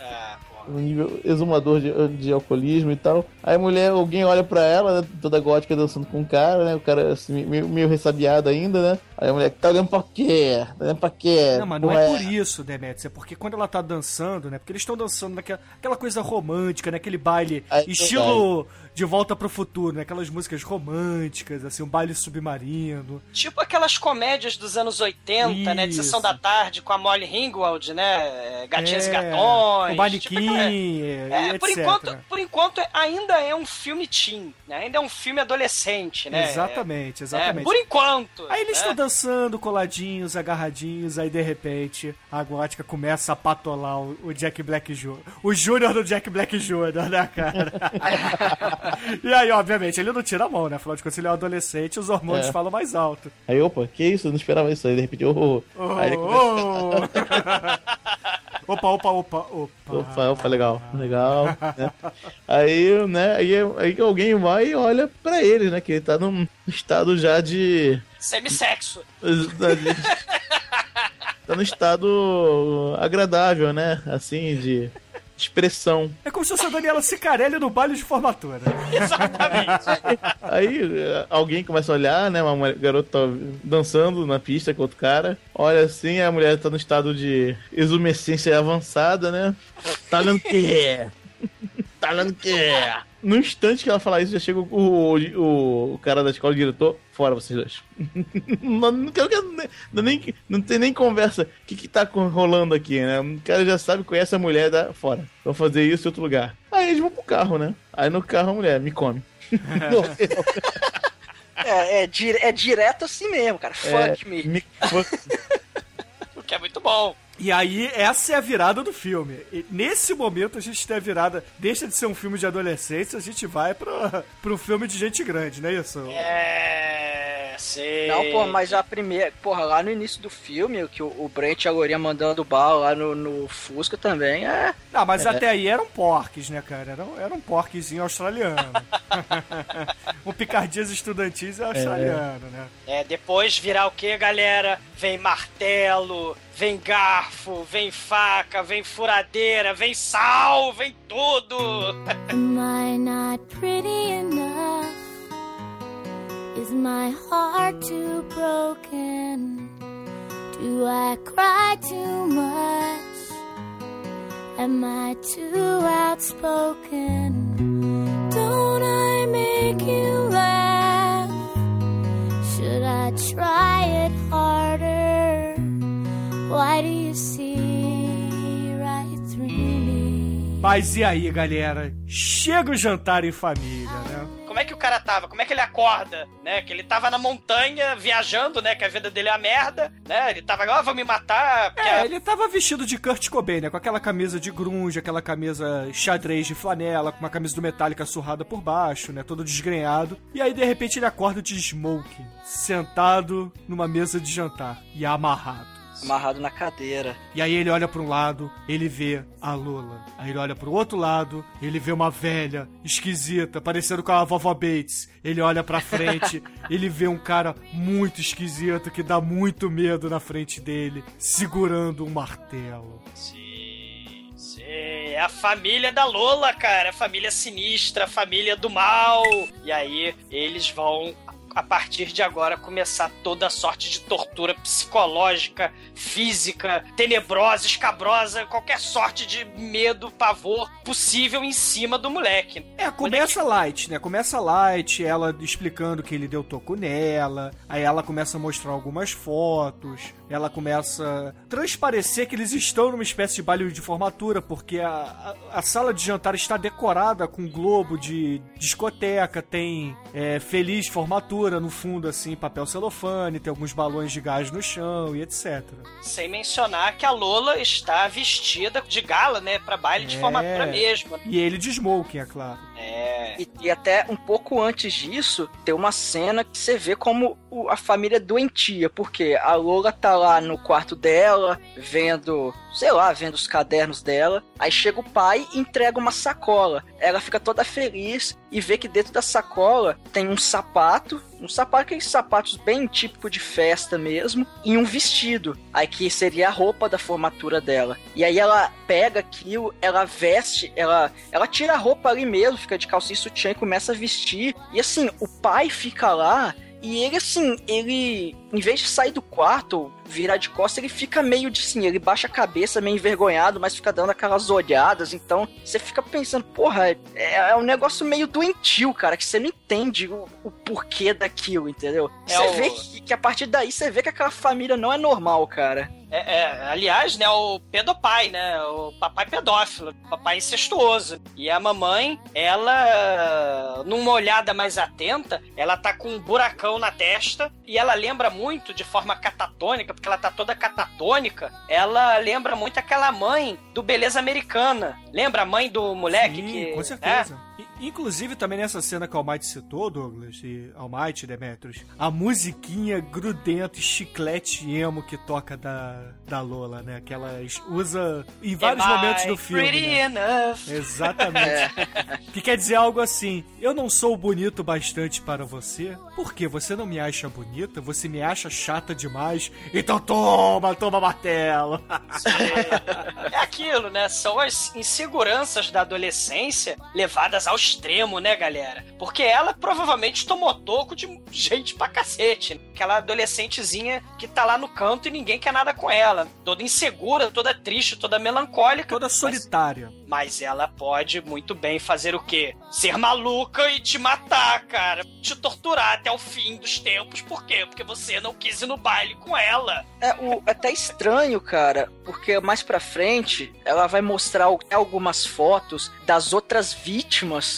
Ah, um nível exumador de, de alcoolismo e tal. Aí a mulher, alguém olha pra ela, né, toda gótica dançando com o cara, né? O cara assim, meio, meio ressabiado ainda, né? Aí a mulher, tá olhando pra quê? Tá olhando pra quê? Não, mas não Porra, é por isso, Demetrius. É porque quando ela tá dançando, né? Porque eles estão dançando naquela aquela coisa romântica, né? Aquele baile É estilo De Volta pro Futuro, né? Aquelas músicas românticas, assim, um baile submarino. Tipo aquelas comédias dos anos 80, né? De Isso. sessão da tarde com a Molly Ringwald, né? Gatinhas e É, gatões. O manequim, tipo aquela- e É, por etc. enquanto, por enquanto ainda é um filme teen, né? Ainda é um filme adolescente, né? Exatamente, É, exatamente. por enquanto. Aí eles né? Dançando, coladinhos, agarradinhos, aí de repente a gótica começa a patolar o, o Jack Black Jr. O Júnior do Jack Black Jr., né, cara? *laughs* e aí, obviamente, ele não tira a mão, né? Afinal de contas, ele é um adolescente, os hormônios É. falam mais alto. Aí, opa, que isso? Eu não esperava isso. Aí de repente, oh, Oh, aí ele começa... oh. *laughs* opa, opa, opa, opa. Opa, opa, legal, legal. né? Aí, né, aí, aí alguém vai e olha pra ele, né? Que ele tá num estado já de. Semissexo. *laughs* tá num estado agradável, né? Assim, de expressão. É como se fosse a Daniela Cicarelli no baile de formatura. Exatamente. *laughs* Aí eh, alguém começa a olhar, né? Uma mulher- garota tá dançando na pista com outro cara. Olha assim, a mulher tá no estado de exumescência avançada, né? Tá olhando o quê? Tá olhando o quê? No instante que ela fala isso, já chega o, o, o cara da escola, o diretor, fora vocês dois. *laughs* não, não, quero, que- não, nem, não tem nem conversa. O que, que tá rolando aqui, né? O cara já sabe, conhece a mulher da fora. Vou fazer isso em outro lugar. Aí eles vão pro carro, né? Aí no carro a mulher me come. *laughs* É, é, dire- é direto assim mesmo, cara. É, Fuck me. me fuck. *laughs* o que é muito bom. E aí, essa é a virada do filme. E nesse momento, a gente tem a virada. Deixa de ser um filme de adolescência, a gente vai pro, pro filme de gente grande, não é isso? É. sei. Não, pô, mas a primeira. Porra, lá no início do filme, que o, o Brent e a Lourinha mandando bala lá no, no Fusca também é. Não, mas até aí eram porques, né, cara? Era, era um porquezinho australiano. o *laughs* Picardias Estudantis é australiano, né? É, depois virar o que, galera? Vem martelo, vem garfo, vem faca, vem furadeira, vem sal, vem tudo. Am I not pretty enough? Is my heart too broken? Do I cry too much? Am I too outspoken? Don't I make you laugh? Should I try it harder? Why do you see right through me? Mas e aí, galera? Chega o jantar em família, né? Como é que o cara tava? Como é que ele acorda? Né? Que ele tava na montanha viajando, né? Que a vida dele é a merda, né? Ele tava, ó, vou me matar. Porque É, ele tava vestido de Kurt Cobain, né? Com aquela camisa de grunge, aquela camisa xadrez de flanela, com uma camisa do Metallica surrada por baixo, né? Todo desgrenhado. E aí, de repente, ele acorda de smoking, sentado numa mesa de jantar e amarrado. Amarrado na cadeira. E aí ele olha para um lado, ele vê a Lola. Aí ele olha pro outro lado, ele vê uma velha, esquisita, parecendo com a vovó Bates. Ele olha pra frente, *laughs* ele vê um cara muito esquisito que dá muito medo na frente dele, segurando um martelo. Sim, sim. É a família da Lola, cara. A família sinistra, a família do mal. E aí eles vão, a partir de agora, começar toda sorte de tortura psicológica, física, tenebrosa, escabrosa, qualquer sorte de medo, pavor possível em cima do moleque. É, começa light, né? Começa light, ela explicando que ele deu toco nela, aí ela começa a mostrar algumas fotos, ela começa a transparecer que eles estão numa espécie de baile de formatura, porque a, a, a sala de jantar está decorada com globo de discoteca, tem é, feliz formatura no fundo, assim, papel celofane, tem alguns balões de gás no chão e etc. Sem mencionar que a Lola está vestida de gala, né? Pra baile de É. formatura mesmo. E ele de smoking, é claro. É. E, e até um pouco antes disso, tem uma cena que você vê como o- a família é doentia, porque a Lola tá lá no quarto dela, vendo, sei lá, vendo os cadernos dela. Aí chega o pai e entrega uma sacola. Ela fica toda feliz e vê que dentro da sacola tem um sapato, um sapato, aqueles sapatos bem típico de festa mesmo, e um vestido. Aí que seria a roupa da formatura dela. E aí ela pega aquilo, ela veste, ela, ela tira a roupa ali mesmo, fica de calcinha e sutiã e começa a vestir. E assim, o pai fica lá e ele, assim, ele, em vez de sair do quarto, virar de costas, ele fica meio de assim, ele baixa a cabeça, meio envergonhado, mas fica dando aquelas olhadas. Então, você fica pensando, porra, é, é um negócio meio doentio, cara, que você não entende o, o porquê daquilo, entendeu? É você o- vê que, que a partir daí você vê que aquela família não é normal, cara. É, é, aliás, né, o pedopai, né, o papai pedófilo, papai incestuoso. E a mamãe, ela, numa olhada mais atenta, ela tá com um buracão na testa e ela lembra muito, de forma catatônica, porque ela tá toda catatônica, ela lembra muito aquela mãe do Beleza Americana. Lembra a mãe do moleque Sim, que... com é? certeza. I- Inclusive, também nessa cena que o Almighty citou, Douglas, e Almighty, Demetrius, a musiquinha grudenta, chiclete emo que toca da, da Lola, né? Que ela usa em vários Am I momentos do filme. pretty né? enough? Exatamente. *laughs* Que quer dizer algo assim: eu não sou bonito bastante para você, porque você não me acha bonita, você me acha chata demais, então toma, toma martelo. É aquilo, né? São as inseguranças da adolescência levadas ao extremo, né, galera? Porque ela provavelmente tomou toco de gente pra cacete. né? Aquela adolescentezinha que tá lá no canto e ninguém quer nada com ela. Toda insegura, toda triste, toda melancólica. Toda solitária. Mas ela pode muito bem fazer o quê? Ser maluca e te matar, cara. Te torturar até o fim dos tempos. Por quê? Porque você não quis ir no baile com ela. É o, é até estranho, cara, porque mais pra frente ela vai mostrar al- algumas fotos das outras vítimas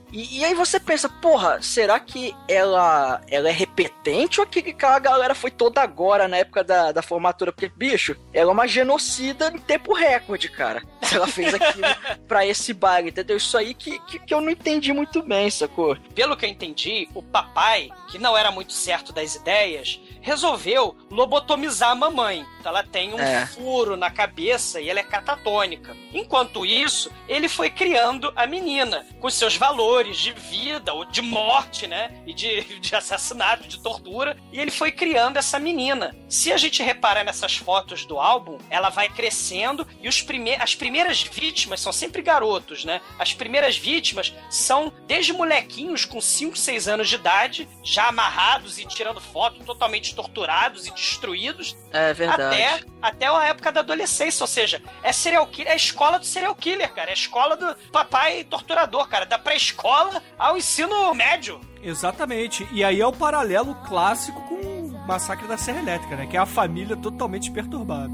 E, e aí você pensa, porra, será que ela, ela é repetente ou que aquela galera foi toda agora na época da, da formatura? Porque, bicho, ela é uma genocida em tempo recorde, cara. Ela fez aquilo *laughs* pra esse baile, entendeu? Isso aí que, que, que eu não entendi muito bem, sacou? Pelo que eu entendi, o papai, que não era muito certo das ideias, resolveu lobotomizar a mamãe. Então ela tem um É. furo na cabeça e ela é catatônica. Enquanto isso, ele foi criando a menina, com seus valores de vida, ou de morte, né? E de, *laughs* de assassinato, de tortura. E ele foi criando essa menina. Se a gente reparar nessas fotos do álbum, ela vai crescendo e os prime as primeiras vítimas são sempre garotos, né? As primeiras vítimas são desde molequinhos com 5, 6 anos de idade, já amarrados e tirando foto, totalmente torturados e destruídos, É verdade. até, até a época da adolescência. Ou seja, é serial killer, é a escola do serial killer, cara. É a escola do papai torturador, cara. Da pré-escola ao ensino médio. Exatamente. E aí é o paralelo clássico com o massacre da Serra Elétrica, né? Que é a família totalmente perturbada.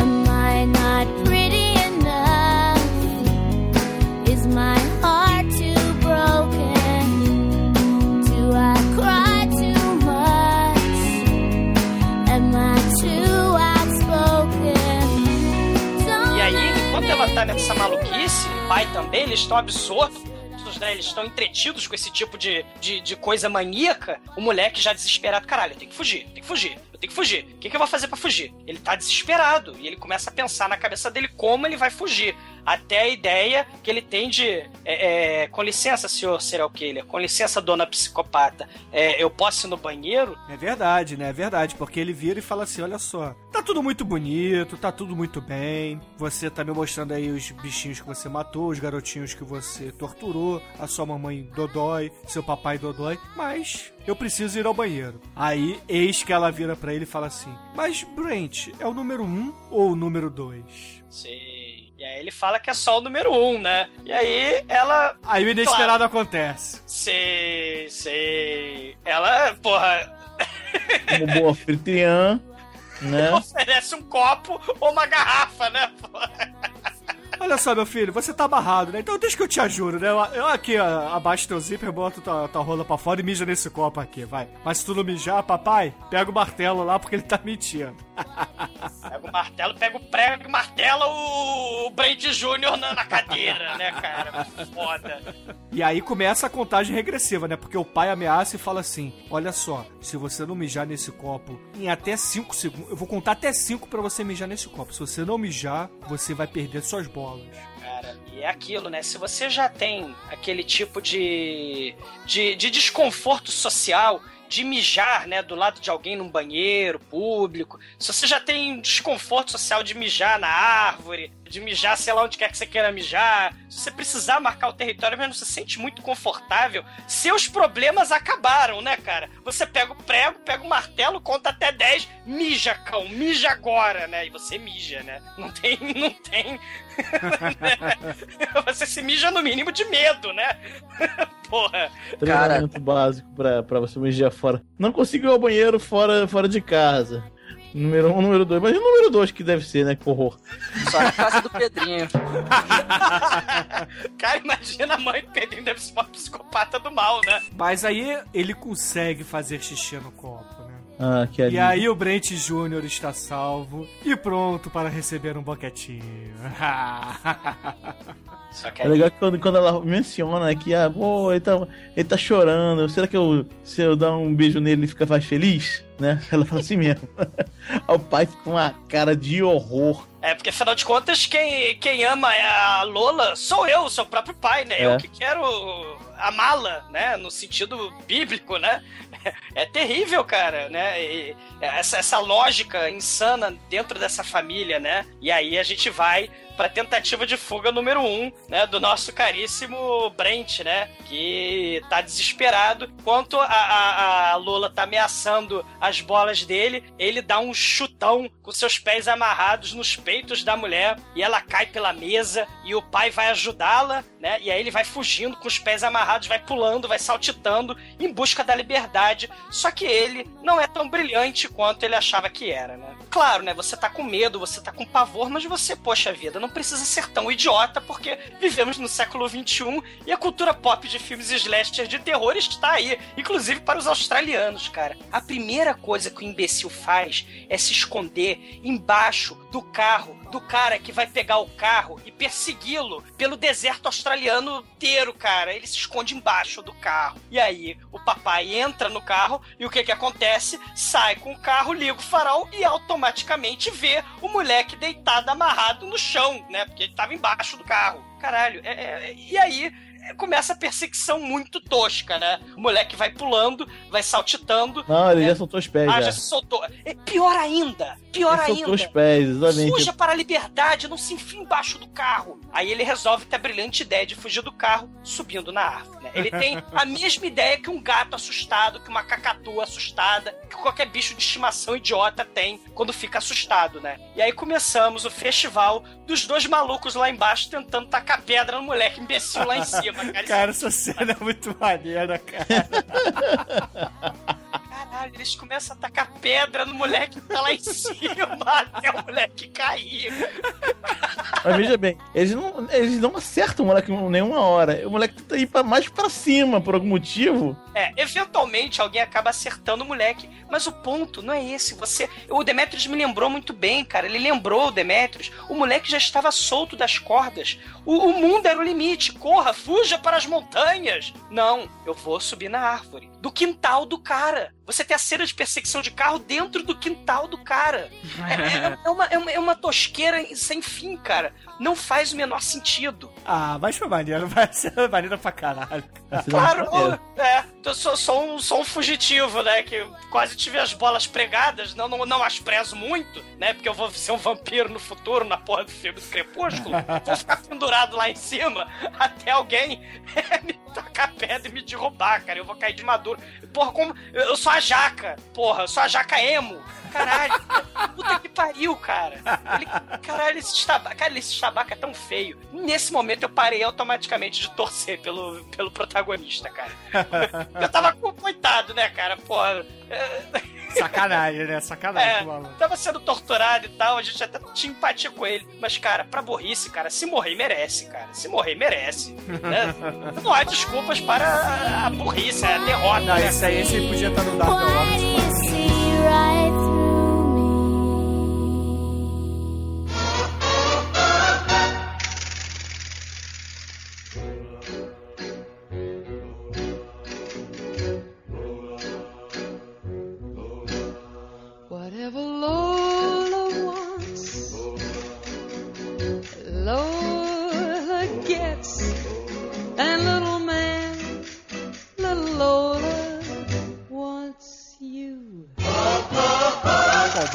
Am I not pretty enough? Is my heart too broken? Do I tá nessa maluquice, pai também, eles estão absortos. Né, eles estão entretidos com esse tipo de, de, de coisa maníaca. O moleque já desesperado, caralho, eu tenho que fugir, tenho que fugir, eu tenho que fugir. O que, que eu vou fazer pra fugir? Ele tá desesperado e ele começa a pensar na cabeça dele como ele vai fugir. Até a ideia que ele tem de. é, é, com licença, senhor serial killer, com licença, dona psicopata, é, eu posso ir no banheiro? É verdade, né? É verdade, porque ele vira e fala assim: olha só, tá tudo muito bonito, tá tudo muito bem. Você tá me mostrando aí os bichinhos que você matou, os garotinhos que você torturou, a sua mamãe Dodói, seu papai Dodói, mas eu preciso ir ao banheiro. Aí, eis que ela vira pra ele e fala assim: Mas Brent, é o número um ou o número dois? Sei. E aí ele fala que é só o número um, né? E aí ela. Aí o inesperado acontece. Sei, sei. Ela, porra, Como boa anfitriã, né? *laughs* oferece um copo ou uma garrafa, né? Porra. Olha só, meu filho, você tá amarrado, né? Então deixa que eu te ajudo, né? Eu, eu aqui ó, abaixo teu zíper, boto tua, tua rola pra fora e mija nesse copo aqui, vai. Mas se tu não mijar, papai, pega o martelo lá porque ele tá mentindo. Pega o martelo, pega o prego e martela o, o Brand Júnior na, na cadeira, né, cara? Foda. E aí começa a contagem regressiva, né? Porque o pai ameaça e fala assim: Olha só, se você não mijar nesse copo em até 5 segundos, eu vou contar até 5 pra você mijar nesse copo. Se você não mijar, você vai perder suas bolas. Cara, e é aquilo, né? Se você já tem aquele tipo de, de, de desconforto social, de mijar, né, do lado de alguém num banheiro público, se você já tem desconforto social de mijar na árvore, de mijar, sei lá, onde quer que você queira mijar, se você precisar marcar o território, mas não se sente muito confortável, seus problemas acabaram, né, cara? Você pega o prego, pega o martelo, conta até 10, mija, cão, mija agora, né? E você mija, né? Não tem, *laughs* não tem. você se mija no mínimo de medo, né? *laughs* Porra. Treinamento básico pra, pra você mijar fora. Não consigo ir ao banheiro fora, fora de casa. Número um, número dois. Mas o número dois que deve ser, né? Que horror. Só na casa do Pedrinho. *laughs* Cara, imagina a mãe do Pedrinho deve ser uma psicopata do mal, né? Mas aí ele consegue fazer xixi no copo, né? Ah, que ali. E aí o Brent Jr. está salvo e pronto para receber um boquetinho. *laughs* Só que É legal que quando, quando ela menciona né, que, ah, pô, ele tá, ele tá chorando. Será que eu, se eu dar um beijo nele, ele fica mais feliz? Né? Ela fala assim mesmo. *laughs* O pai fica com uma cara de horror. É, porque afinal de contas, quem, quem ama a Lola sou eu, seu próprio pai, né? É. Eu que quero amá-la, né? No sentido bíblico, né? É terrível, cara, né? E essa, essa lógica insana dentro dessa família, né? E aí a gente vai pra tentativa de fuga número um, né? Do nosso caríssimo Brent, né? Que tá desesperado. Enquanto a, a, a Lola tá ameaçando as bolas dele, ele dá um chutão com seus pés amarrados nos peitos da mulher e ela cai pela mesa e o pai vai ajudá-la, né? E aí ele vai fugindo com os pés amarrados, vai pulando, vai saltitando em busca da liberdade. Só que ele não é tão brilhante quanto ele achava que era, né? Claro, né? Você tá com medo, você tá com pavor, mas você, poxa vida, não precisa ser tão idiota, porque vivemos no século XXI e a cultura pop de filmes slasher de terror está aí, inclusive para os australianos, cara. A primeira coisa que o imbecil faz é se esconder embaixo do carro do cara que vai pegar o carro e persegui-lo pelo deserto australiano inteiro, cara. Ele se esconde embaixo do carro. E aí, o papai entra no carro e o que que acontece? Sai com o carro, liga o farol e automaticamente vê o moleque deitado amarrado no chão, né? Porque ele tava embaixo do carro. Caralho, é- é- e aí é, começa a perseguição muito tosca, né? O moleque vai pulando, vai saltitando. Não, ele né? já soltou os pés. Ah, já. já se soltou. É pior ainda, pior ele soltou ainda. os pés, exatamente. Fuja para a liberdade, não se enfie embaixo do carro. Aí ele resolve ter a brilhante ideia de fugir do carro subindo na árvore. né? Ele tem *laughs* a mesma ideia que um gato assustado, que uma cacatua assustada, que qualquer bicho de estimação idiota tem quando fica assustado, né? E aí começamos o festival dos dois malucos lá embaixo tentando tacar pedra no moleque imbecil lá em cima. *laughs* Cara, Cara, essa cena é muito maneira, cara. *laughs* Caralho, eles começam a tacar pedra no moleque que tá lá em cima *laughs* até o moleque cair. Mas veja bem, eles não, eles não acertam o moleque nenhuma hora. O moleque tenta ir pra, mais pra cima por algum motivo. É, eventualmente alguém acaba acertando o moleque. Mas o ponto não é esse. Você. O Demetrius me lembrou muito bem, cara. Ele lembrou o Demetrius. O moleque já estava solto das cordas. O, o mundo era o limite. Corra, fuja para as montanhas. Não, eu vou subir na árvore. Do quintal do cara. Você tem a cena de perseguição de carro dentro do quintal do cara. É, é- é uma, é, uma, é uma tosqueira sem fim, cara. Não faz o menor sentido. Ah, mas foi maneiro, *laughs* vai ser maneiro pra caralho. Claro, é. Eu sou, sou um, sou um fugitivo, né? Que quase tive as bolas pregadas. Não, não, não as prezo muito, né? Porque eu vou ser um vampiro no futuro, na porra do filme do Crepúsculo. *laughs* vou ficar pendurado lá em cima até alguém *laughs* me tacar pedra e me derrubar, cara. Eu vou cair de maduro. Porra, como. Eu eu sou a jaca. Porra, sou a jaca emo. Caralho. Puta que pariu, cara. Caralho, esse estabaca, cara, esse estabaca é tão feio. Nesse momento eu parei automaticamente de torcer pelo, pelo protagonista, cara. Eu tava com coitado, né, cara? Porra. Sacanagem, né? Sacanagem, É, tava sendo torturado e tal, a gente até tinha empatia com ele. Mas, cara, pra burrice, cara, se morrer, merece, cara. Se morrer, merece. Né? Não há desculpas para a- burrice, a derrota. Não, né? esse aí esse podia estar no Dark Lord.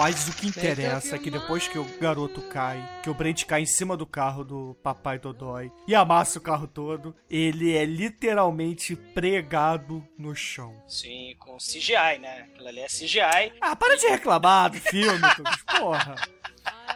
Mas o que interessa é que depois que o garoto cai, que o Brent cai em cima do carro do papai Dodói e amassa o carro todo, ele é literalmente pregado no chão. Sim, com CGI, né? Aquilo ali é CGI. Ah, para de reclamar do filme, Tugus, porra.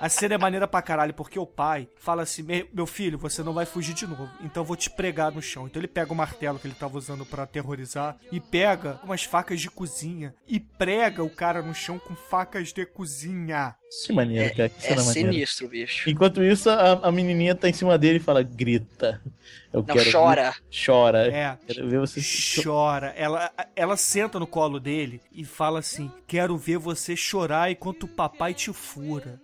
A cena é maneira pra caralho, porque o pai fala assim: "Me- Meu filho, você não vai fugir de novo, então eu vou te pregar no chão. Então ele pega o martelo que ele tava usando pra aterrorizar e pega umas facas de cozinha e prega o cara no chão com facas de cozinha. Que maneiro, cara. Que É cena maneira. sinistro, bicho. Enquanto isso, a, a menininha tá em cima dele e fala, grita. Eu Não, quero chora. Chora. É. Quero ver você... Chora. Ela, ela senta no colo dele e fala assim: Quero ver você chorar enquanto o papai te fura.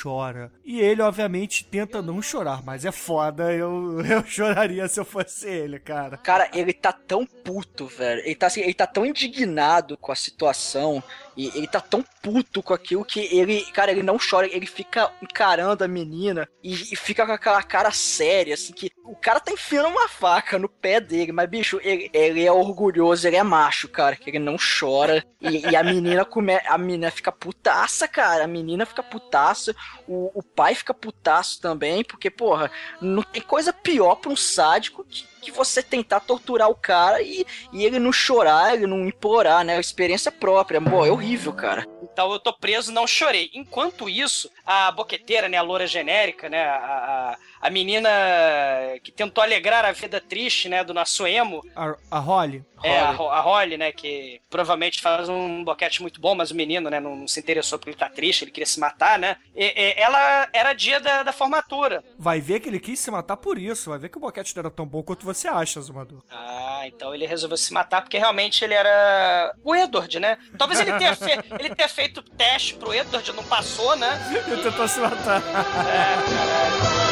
Chora. E ele, obviamente, tenta não chorar, mas é foda. Eu, *laughs* eu choraria se eu fosse ele, cara. Cara, ele tá tão puto, velho. Ele tá, assim, ele tá tão indignado com a situação. E ele tá tão puto com aquilo que ele, cara, ele não chora, ele fica encarando a menina e, e fica com aquela cara séria, assim, que o cara tá enfiando uma faca no pé dele, mas, bicho, ele, ele é orgulhoso, ele é macho, cara, que ele não chora. E, e a menina come, a menina fica putaça, cara, a menina fica putaça, o, o pai fica putaço também, porque, porra, não tem coisa pior pra um sádico que, que você tentar torturar o cara e, e ele não chorar, ele não implorar, né? A experiência própria. Pô, é horrível, cara. Então eu tô preso, não chorei. Enquanto isso, a boqueteira, né, a loura genérica, né, a, a, a menina que tentou alegrar a vida triste, né, do nosso emo, A, a Holly. É, a, a Holly, né, que provavelmente faz um boquete muito bom, mas o menino, né, não, não se interessou porque ele tá triste, ele queria se matar, né, e- e- ela era dia da, da formatura. Vai ver que ele quis se matar por isso. Vai ver que o boquete não era tão bom quanto você acha, Zumador. Ah, então ele resolveu se matar porque realmente ele era o Edward, né? Talvez ele tenha, fe- *laughs* ele tenha feito teste pro Edward, não passou, né? *laughs* Ele tentou se matar. E aí,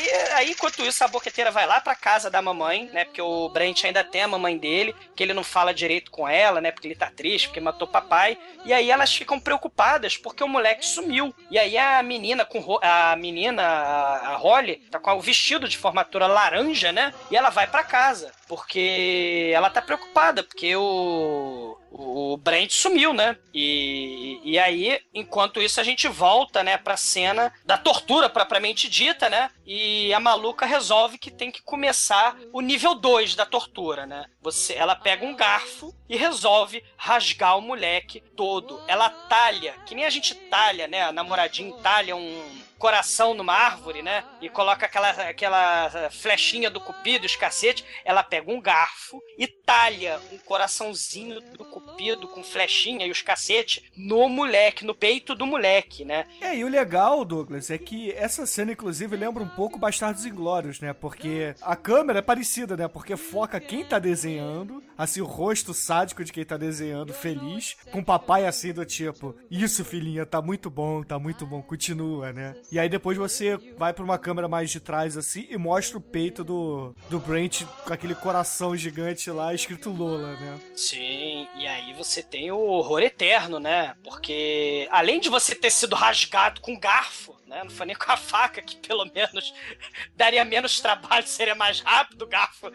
aí, enquanto isso, a boqueteira vai lá pra casa da mamãe, né? Porque o Brent ainda tem a mamãe dele, que ele não fala direito com ela, né? Porque ele tá triste, porque matou papai. E aí elas ficam preocupadas porque o moleque sumiu. E aí a menina com a menina, a Holly, tá com o vestido de formatura laranja, né? E ela vai pra casa, porque ela tá preocupada, porque o o Brent sumiu, né? E, e aí, enquanto isso, a gente volta, né, pra cena da tortura propriamente dita, né? E a maluca resolve que tem que começar o nível 2 da tortura, né? Você, ela pega um garfo e resolve rasgar o moleque todo. Ela talha, que nem a gente talha, né? A namoradinha talha um coração numa árvore, né? E coloca aquela, aquela flechinha do cupido, os cacete. Ela pega um garfo e talha um coraçãozinho do cupido com flechinha e os cacete no moleque, no peito do moleque, né? É, e o legal, Douglas, é que essa cena, inclusive, lembra um pouco Bastardos Inglórios, né? Porque a câmera é parecida, né? Porque foca quem tá desenhando, assim, o rosto sádico de quem tá desenhando, feliz, com o papai assim do tipo, isso, filhinha, tá muito bom, tá muito bom, continua, né? E aí depois você vai pra uma câmera mais de trás, assim, e mostra o peito do, do Brent com aquele coração gigante lá, escrito Lola, né? Sim, e aí você tem o horror eterno, né? Porque além de você ter sido rasgado com garfo, né? Não foi nem com a faca, que pelo menos *laughs* daria menos trabalho, seria mais rápido o garfo.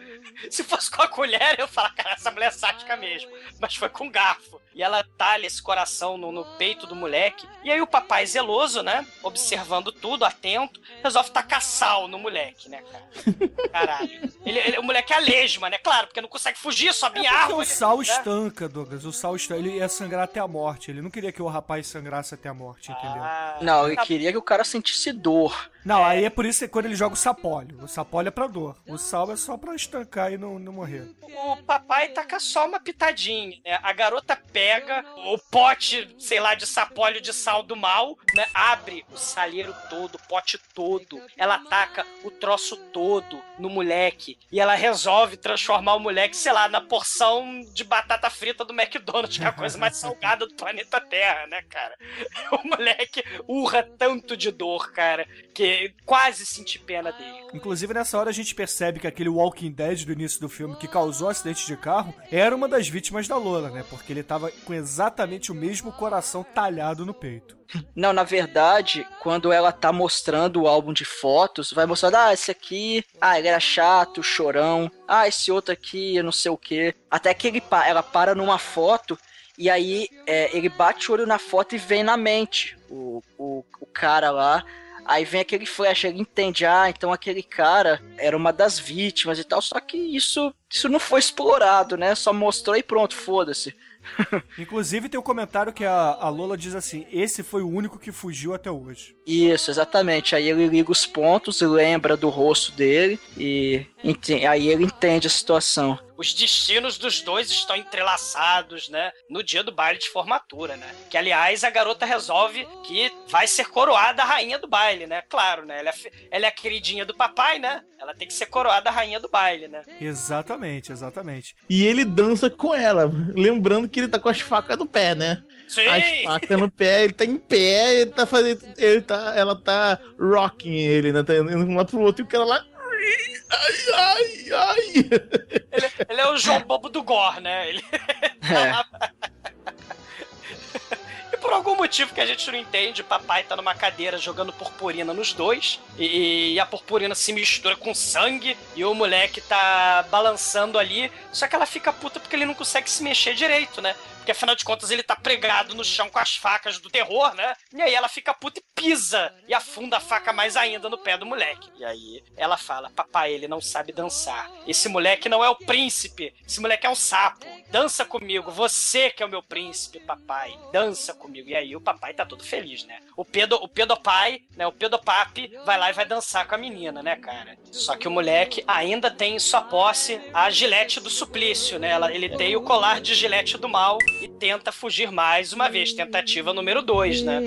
Se fosse com a colher, eu falar, cara, essa mulher é sádica mesmo. Mas foi com garfo. E ela talha esse coração no, no peito do moleque. E aí o papai zeloso, né? Observando tudo, atento, resolve tacar sal no moleque, né, cara? *laughs* Caralho. Ele, ele- o moleque é a lesma, né? Claro, porque não consegue fugir, sobe em Porque árvore. o sal né? estanca, Douglas. O sal estanca. Ele ia sangrar até a morte. Ele não queria que o rapaz sangrasse até a morte, entendeu? Ah, Não, ele queria que o cara sentisse dor. Não, aí é por isso que quando ele joga o sapólio. O sapólio é pra dor. O sal é só pra estancar e não, não morrer. O papai taca só uma pitadinha, né? A garota pega o pote, sei lá, de sapólio de sal do mal, né? Abre o salheiro todo, o pote todo. Ela taca o troço todo no moleque. E ela resolve transformar o moleque, sei lá, na porção de batata frita do McDonald's, que é a coisa mais *laughs* salgada do planeta Terra, né, cara? *laughs* O moleque urra tanto de dor, cara, que quase senti pena dele. Inclusive, nessa hora a gente percebe que aquele Walking Dead do início do filme que causou o acidente de carro era uma das vítimas da Lola, né? Porque ele tava com exatamente o mesmo coração talhado no peito. Não, na verdade, quando ela tá mostrando o álbum de fotos, vai mostrando, ah, esse aqui, ah, ele era chato, chorão, ah, esse outro aqui, eu não sei o que. Até que ele, ela para numa foto e aí é, ele bate o olho na foto e vem na mente o, o, o cara lá. Aí vem aquele flash, ele entende, ah, então aquele cara era uma das vítimas e tal. Só que isso, isso não foi explorado, né? Só mostrou e pronto, foda-se. *laughs* Inclusive, tem o comentário que a, a Lola diz assim: esse foi o único que fugiu até hoje. Isso, exatamente. Aí ele liga os pontos, lembra do rosto dele e aí ele entende a situação. Os destinos dos dois estão entrelaçados, né? No dia do baile de formatura, né? Que, aliás, a garota resolve que vai ser coroada a rainha do baile, né? Claro, né? Ela é, ela é a queridinha do papai, né? Ela tem que ser coroada a rainha do baile, né? Exatamente, exatamente. E ele dança com ela, lembrando que ele tá com as facas no pé, né? Sim! As facas no pé, ele tá em pé, ele tá fazendo. Ele tá, ela tá rocking ele, né? Tá indo de um lado pro outro e o cara lá. Ai, ai, ai. Ele, ele é o João Bobo do Gore, né? Ele... *laughs* É. *laughs* E por algum motivo que a gente não entende, o papai tá numa cadeira jogando purpurina nos dois, e, e a purpurina se mistura com sangue, E o moleque tá balançando ali, só que ela fica puta porque ele não consegue se mexer direito, né? Porque afinal de contas ele tá pregado no chão com as facas do terror, né? E aí ela fica puta e pisa e afunda a faca mais ainda no pé do moleque. E aí ela fala: Papai, ele não sabe dançar. Esse moleque não é o príncipe. Esse moleque é um sapo. Dança comigo. Você que é o meu príncipe, papai. Dança comigo. E aí o papai tá todo feliz, né? O pedo, o pedopai, né? O pedopapi vai lá e vai dançar com a menina, né, cara? Só que o moleque ainda tem em sua posse a gilete do suplício, né? Ela- ele tem o colar de gilete do mal e tenta fugir mais uma vez. Tentativa número 2, né?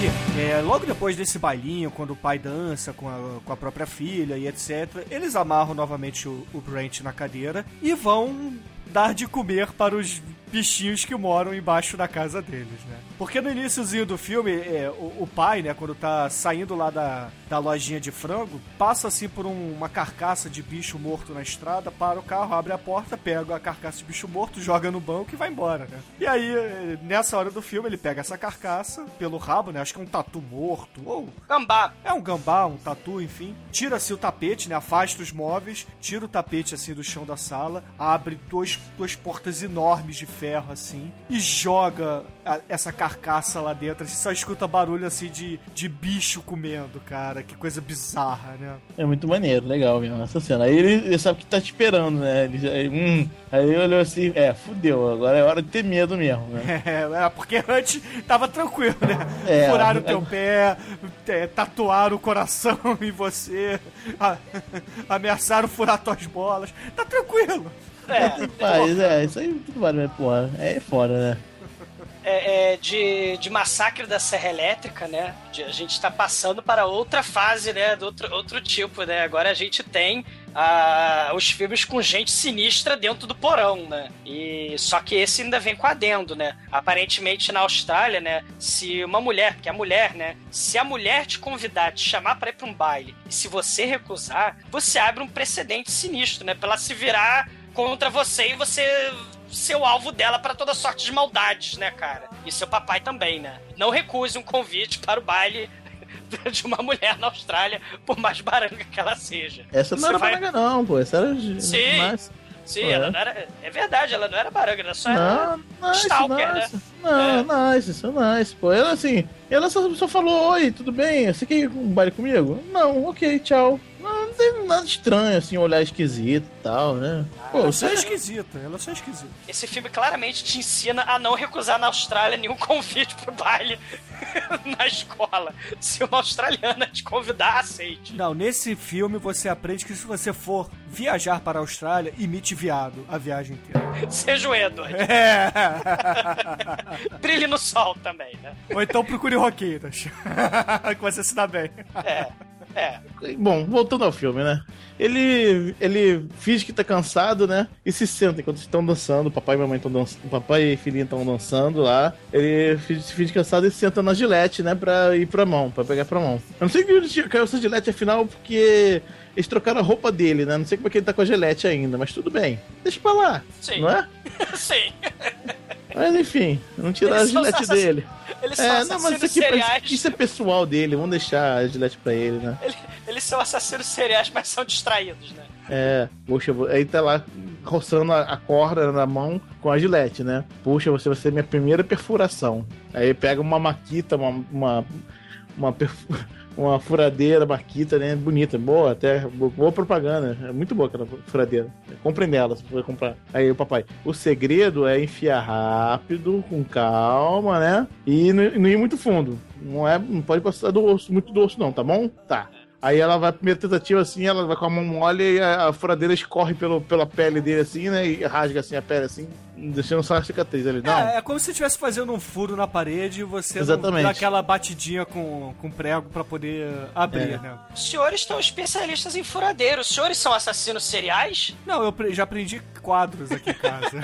Aí, é, logo depois desse bailinho, quando o pai dança com a, com a própria filha e etc., eles amarram novamente o, o Brent na cadeira e vão dar de comer para os bichinhos que moram embaixo da casa deles, né? Porque no iníciozinho do filme, é, o, o pai, né, quando tá saindo lá da, da lojinha de frango, passa assim por um- uma carcaça de bicho morto na estrada, para o carro, abre a porta, pega a carcaça de bicho morto, joga no banco e vai embora, né? E aí, nessa hora do filme, ele pega essa carcaça pelo rabo, né? Acho que é um tatu morto, ou Gambá. é um gambá, um tatu, enfim. Tira-se o tapete, né? Afasta os móveis, tira o tapete assim do chão da sala, abre dois, duas portas enormes de ferro assim e joga a- essa carcaça lá dentro. Você só escuta barulho assim de, de bicho comendo, cara. Que coisa bizarra, né? É muito maneiro, legal mesmo essa cena. Aí ele, ele sabe que tá te esperando, né? Ele, já- hum, aí ele olhou assim, é, fudeu, agora é hora de ter medo mesmo, né? *laughs* É, é, porque antes tava tranquilo, né? É, Furaram o é- teu pé, é, tatuaram o coração *laughs* em você, a- ameaçaram furar tuas bolas. Tá tranquilo. É, Mas é, isso aí tudo vale, né, porra? É fora, né? é, é, de, de massacre da Serra Elétrica, né? De- a gente está passando para outra fase, né? Do outro, outro tipo, né? Agora a gente tem ah, os filmes com gente sinistra dentro do porão, né? E só que esse ainda vem com adendo, né? Aparentemente na Austrália, né? Se uma mulher, porque é mulher, né? Se a mulher te convidar, te chamar para ir para um baile, e se você recusar, você abre um precedente sinistro, né? Pra ela se virar contra você e você ser o alvo dela para toda sorte de maldades, né, cara? E seu papai também, né? Não recuse um convite para o baile *laughs* de uma mulher na Austrália, por mais baranga que ela seja. Essa não Você era vai- baranga, não, pô. Essa era. Sim. Mas... Sim, Ué. ela não era. É verdade, ela não era baranga, ela só era. Não, nice, Stalker, nice. né? Não, nice, isso é nice, pô. Ela assim, ela só, só falou, oi, tudo bem? Você quer ir com um baile comigo? Não, ok, tchau. Não, não tem nada estranho, assim, olhar esquisito e tal, né? Pô, Ela você só é esquisita, ela só é esquisita. Esse filme claramente te ensina a não recusar na Austrália nenhum convite pro baile *laughs* na escola. Se uma australiana te convidar, aceite. Não, nesse filme você aprende que se você for viajar para a Austrália, imite viado a viagem inteira. *laughs* Seja o Edward. É. *laughs* Brilhe no sol também, né? Ou então procure roqueiras. que você se dá bem. É. É. Bom, voltando ao filme, né? Ele, ele finge que tá cansado, né? E se senta enquanto estão dançando. Papai e mamãe estão dançando. Papai e filhinha estão dançando lá. Ele finge, se finge cansado e se senta na gilete, né? Pra ir pra mão, pra pegar pra mão. Eu não sei que caiu essa gilete afinal, porque eles trocaram a roupa dele, né? Não sei como é que ele tá com a gilete ainda, mas tudo bem. Deixa pra lá, Sim. não é? *laughs* Sim. *laughs* Mas enfim, não tirar a gilete dele. É, não, mas isso aqui seriais. isso é pessoal dele, vamos deixar a gilete pra ele, né? Ele- Eles são assassinos seriais, mas são distraídos, né? É, puxa, aí tá lá roçando a, a corda na mão com a gilete, né? Puxa, você vai ser minha primeira perfuração. Aí pega uma maquita, uma. uma, uma, perfu- *laughs* uma furadeira, maquita, né? Bonita, boa, até boa propaganda. É muito boa aquela furadeira. Comprem nela se for comprar. Aí o papai, o segredo é enfiar rápido, com calma, né? E não, não ir muito fundo. Não, é, não pode passar do osso, muito do osso, não, tá bom? Tá. Aí ela vai, primeira tentativa assim, ela vai com a mão mole e a, a furadeira escorre pelo, pela pele dele assim, né? E rasga assim a pele assim, deixando só a cicatriz ali. Não. É, é como se você estivesse fazendo um furo na parede e você Exatamente. dá aquela batidinha com, com prego pra poder abrir, É. né? Os senhores estão especialistas em furadeiro. Os senhores são assassinos seriais? Não, eu já aprendi quadros aqui em casa. *laughs*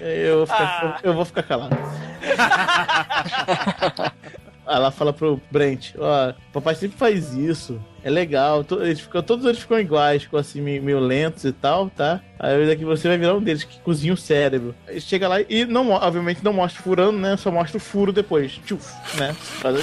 Eu, vou ficar, Ah. eu, eu vou ficar calado. *laughs* ela fala pro Brent, ó, papai sempre faz isso. É legal, eles ficam, todos eles ficam iguais, ficam assim meio lentos e tal, tá? Aí daqui você vai virar um deles que cozinha o cérebro. Aí chega lá e não, obviamente não mostra furando, né? Só mostra o furo depois. Tchuf, né? Faz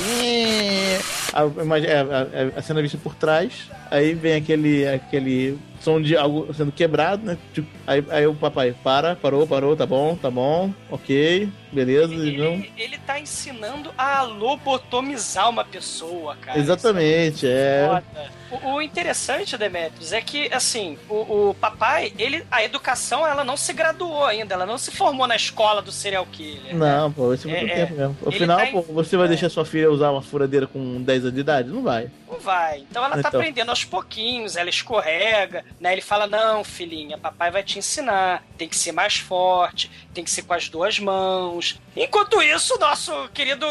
a, a, é, a- a- cena vista por trás. Aí vem aquele, aquele som de algo sendo quebrado, né? Tchuf. Aí, aí o papai para, parou, parou, tá bom, tá bom, ok, beleza. e não... Ele, ele tá ensinando a lobotomizar uma pessoa, cara. Exatamente, é. Foda. O, o interessante, Demetrius, é que, assim, o, o papai, ele, a educação, ela não se graduou ainda, ela não se formou na escola do serial killer. Não, pô, vai ser muito É, é. tempo mesmo. Ele Afinal, tá em- pô, você vai é. deixar sua filha usar uma furadeira com 10 anos de idade? Não vai. Não vai. Então ela tá Então. aprendendo aos pouquinhos, ela escorrega, né? Ele fala: Não, filhinha, papai vai te ensinar. Tem que ser mais forte, tem que ser com as duas mãos. Enquanto isso, o nosso querido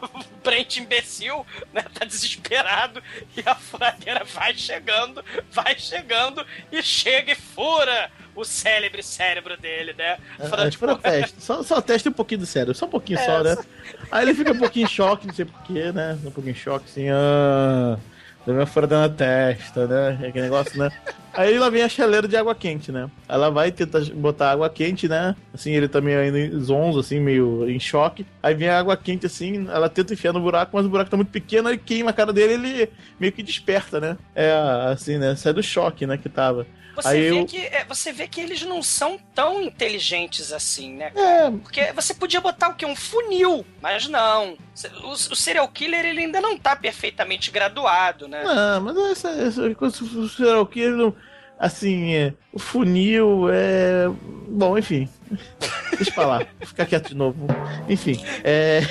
*laughs* Brent imbecil, né? Tá desesperado e a furadeira vai chegando, vai chegando e chega e fura o célebre cérebro dele, né? Fala, É, tipo, fura teste. Só, só teste um pouquinho do cérebro, só um pouquinho É, só, né? só- Aí ele fica um pouquinho em choque, não sei porquê, né? Um pouquinho em choque, assim, ah. Deu minha furada na testa, né? Aquele negócio, né? Aí lá vem a chaleira de água quente, né? Ela vai tentar botar água quente, né? Assim, ele também ainda zonzo, assim, meio em choque. Aí vem a água quente, assim, ela tenta enfiar no buraco, mas o buraco tá muito pequeno, aí queima a cara dele ele meio que desperta, né? É, assim, né? Sai do choque, né? Que tava. Você, Aí vê eu- que, é, você vê que eles não são tão inteligentes assim, né? É, Porque você podia botar o quê? Um funil, mas não. O, o serial killer ele ainda não tá perfeitamente graduado, né? Não, mas essa, essa coisa do serial killer, não- assim, é, o funil é. Bom, enfim. *laughs* Deixa pra lá, vou ficar quieto de novo. Enfim, é. *laughs*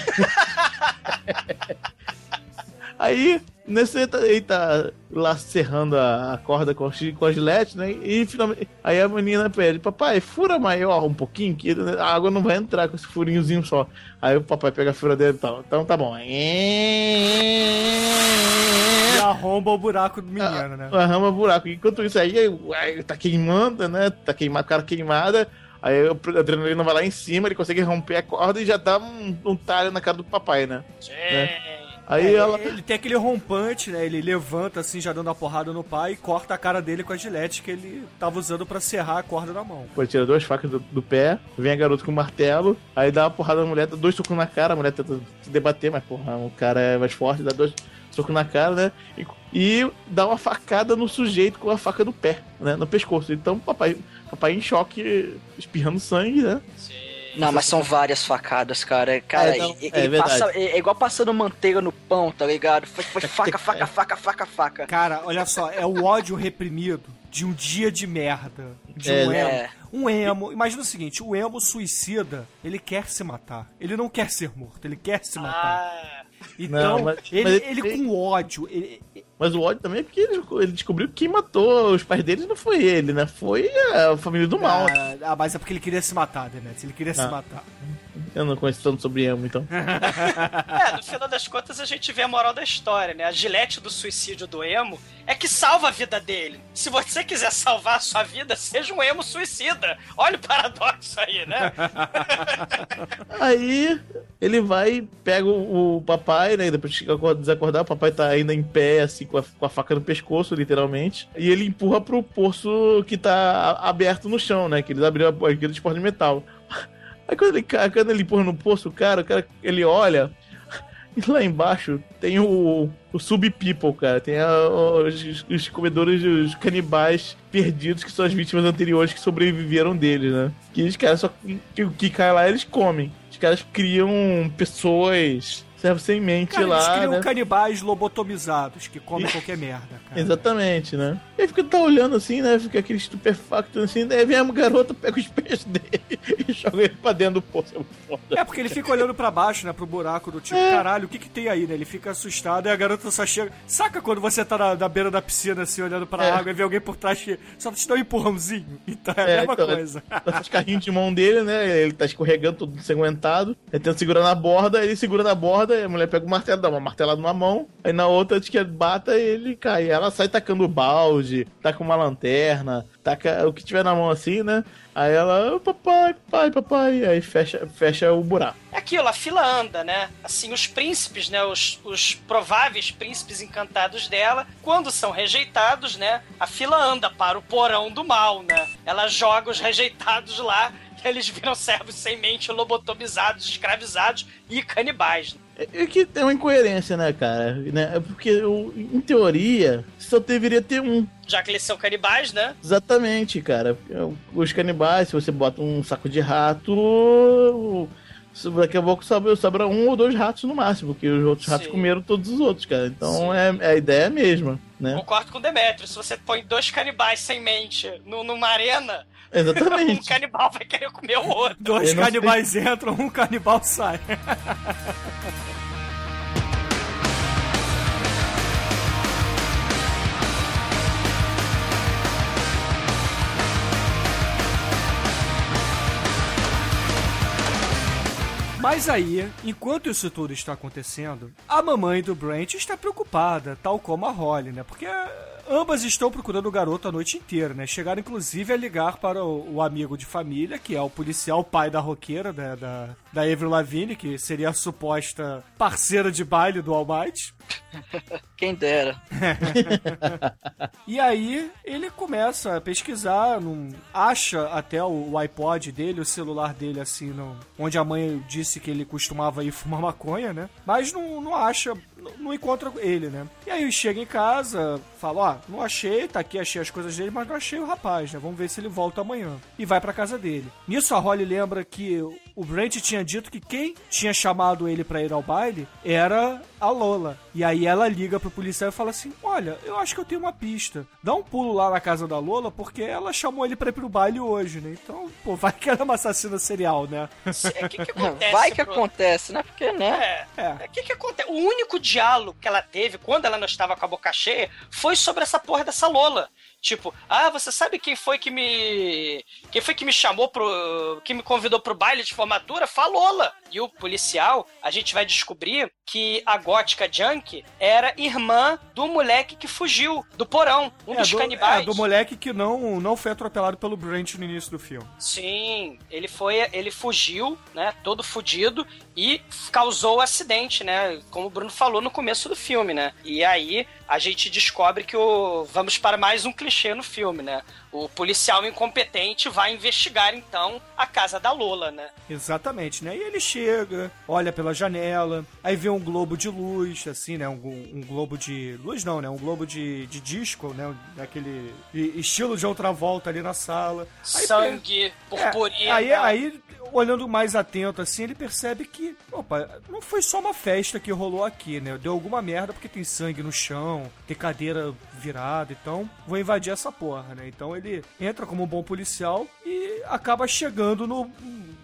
Aí, nesse ele tá, lá serrando a, a corda com, a com a gilete, né? E finalmente. Aí a menina pede, papai, fura maior um pouquinho, que a água não vai entrar com esse furinhozinho só. Aí o papai pega a furadeira e tal. Então tá bom. E arromba o buraco do menino, né? Arrama buraco. Enquanto isso aí, aí tá queimando, né? Tá queimado, cara queimada. Aí o adrenalina vai lá em cima, ele consegue romper a corda e já dá um, um talho na cara do papai, né? Aí É, ela. Ele tem aquele rompante, né? Ele levanta assim, já dando a porrada no pai e corta a cara dele com a gilete que ele tava usando pra serrar a corda na mão. Pô, tira duas facas do, do pé, vem a garota com o martelo, aí dá uma porrada na mulher, dá dois socos na cara, a mulher tenta se debater, mas porra, o cara é mais forte, dá dois socos na cara, né? E, e dá uma facada no sujeito com a faca do pé, né? No pescoço. Então, papai, papai em choque, espirrando sangue, né? Não, mas são várias facadas, cara. Cara, É, não, é ele verdade. passa, é, é igual passando manteiga no pão, tá ligado? Foi, foi faca, faca, faca, faca, faca. Cara, olha só, é o ódio reprimido de um dia de merda. De É, um emo. é. Um emo. Imagina o seguinte: o emo suicida, ele quer se matar. Ele não quer ser morto, ele quer se matar. Ah, Então, Não, mas- ele, mas ele ele- com ódio. ele- Mas o ódio também é porque ele, ele descobriu que quem matou os pais deles não foi ele, né? Foi a família do mal. Ah, ah, mas é porque ele queria se matar, Demetrius. Ele queria se Ah. matar. Eu não conheço tanto sobre emo, então. *laughs* é, no final das contas a gente vê a moral da história, né? A gilete do suicídio do emo é que salva a vida dele. Se você quiser salvar a sua vida, seja um emo suicida. Olha o paradoxo aí, né? Aí ele vai, pega o, o papai, né? Depois acor- desacordar, o papai tá ainda em pé, assim, com a, com a faca no pescoço, literalmente. E ele empurra pro poço que tá aberto no chão, né? Que eles abriram a- aquele porta de metal. Aí quando ele, quando ele empurra no poço, o cara, o cara, ele olha. E lá embaixo tem o, o Sub People, cara. Tem a- os, os comedores, os canibais perdidos, que são as vítimas anteriores que sobreviveram deles, né? Que os caras só. Que o que cai lá eles comem. Caras criam pessoas. Serve sem mente Cara, eles lá. criam né? canibais lobotomizados que comem qualquer merda, cara. Exatamente, né? E aí fica tá olhando assim, né? Fica aquele estupefacto assim, daí vem a garota, pega os pés dele *laughs* e joga ele pra dentro do poço. É foda. É, porque ele fica olhando pra baixo, né, pro buraco do tipo, caralho, o que que tem aí, né? Ele fica assustado e a garota só chega... Saca quando você tá na, na beira da piscina, assim, olhando pra É. água e vê alguém por trás que só te dá um empurrãozinho? *laughs* Então é a É, mesma então, coisa. *laughs* Tá os carrinhos de mão dele, né? Ele tá escorregando todo ensanguentado. Ele tenta segurar na borda, ele segura na borda acorda, aí a mulher pega o martelo, dá uma martelada numa mão, aí na outra antes que bata, ele cai. Ela sai tacando balde, taca uma lanterna, taca o que tiver na mão assim, né? Aí ela, "Ô, papai, papai, papai, aí fecha, fecha o buraco. É aquilo, a fila anda, né? Assim, os príncipes, né? Os, os prováveis príncipes encantados dela, quando são rejeitados, né? A fila anda para o porão do mal, né? Ela joga os rejeitados lá e eles viram servos sem mente, lobotomizados, escravizados e canibais. É, é que tem uma incoerência, né, cara? Né? É Porque, o- em teoria, só deveria ter um. Já que eles são canibais, né? Exatamente, cara. Os canibais, se você bota um saco de rato, daqui a pouco sobra, sobra um ou dois ratos no máximo, porque os outros ratos Sim. comeram todos os outros, cara. Então Sim. é, a ideia é a mesma, né? Concordo com o Demetrio. Se você põe dois canibais sem mente nu- numa arena, *laughs* um Exatamente. canibal vai querer comer o outro. Dois Eu canibais entram, um canibal sai. *laughs* Mas aí, enquanto isso tudo está acontecendo, a mamãe do Brent está preocupada, tal como a Holly, né? Porque ambas estão procurando o garoto a noite inteira, né? Chegaram inclusive a ligar para o, o amigo de família, que é o policial pai da roqueira, né? da, da Avril Lavigne, que seria a suposta parceira de baile do All Might. *laughs* Quem dera. *laughs* E aí ele começa a pesquisar, não, acha até o, o iPod dele, o celular dele, assim, no, onde a mãe disse que ele costumava ir fumar maconha, né? Mas não, não acha, não, encontra ele, né? E aí chega em casa, fala, ó, não achei, tá aqui, achei as coisas dele, mas não achei o rapaz, né? Vamos ver se ele volta amanhã. E vai pra casa dele. Nisso a Holly lembra que o Brent tinha dito que quem tinha chamado ele pra ir ao baile era a Lola. E aí ela liga pro policial e fala assim: Olha, eu acho que eu tenho uma pista. Dá um pulo lá na casa da Lola, porque ela chamou ele pra ir pro baile hoje, né? Então, pô, vai que ela é uma assassina serial, né? O que, que *laughs* acontece? Vai que pro- acontece, né? Porque, né? É. É. O que que acontece? O único diálogo que ela teve quando ela não estava com a boca cheia foi sobre essa porra dessa Lola. Tipo, ah, você sabe quem foi que me. Quem foi que me chamou pro. que me convidou pro baile de formatura? Falola! E o policial, a gente vai descobrir que a gótica Junk era irmã do moleque que fugiu, do porão, um É, dos do, canibais. é, do moleque que não, não foi atropelado pelo Brent no início do filme. Sim, ele foi, ele fugiu, né, todo fudido e causou o acidente, né, como o Bruno falou no começo do filme, né. E aí a gente descobre que o vamos para mais um clichê no filme, né. O policial incompetente vai investigar então a casa da Lola, né. Exatamente, né? E ele chega, olha pela janela, aí vê um globo de luz, assim, né? Um, um globo de. Luz não, né? Um globo de, de disco, né? Daquele estilo de outra volta ali na sala. Aí Sangue, É, purpurina. aí, aí, olhando mais atento assim, ele percebe que, opa, não foi só uma festa que rolou aqui, né? Deu alguma merda porque tem sangue no chão, tem cadeira virada, então vou invadir essa porra, né? Então ele entra como um bom policial e acaba chegando no,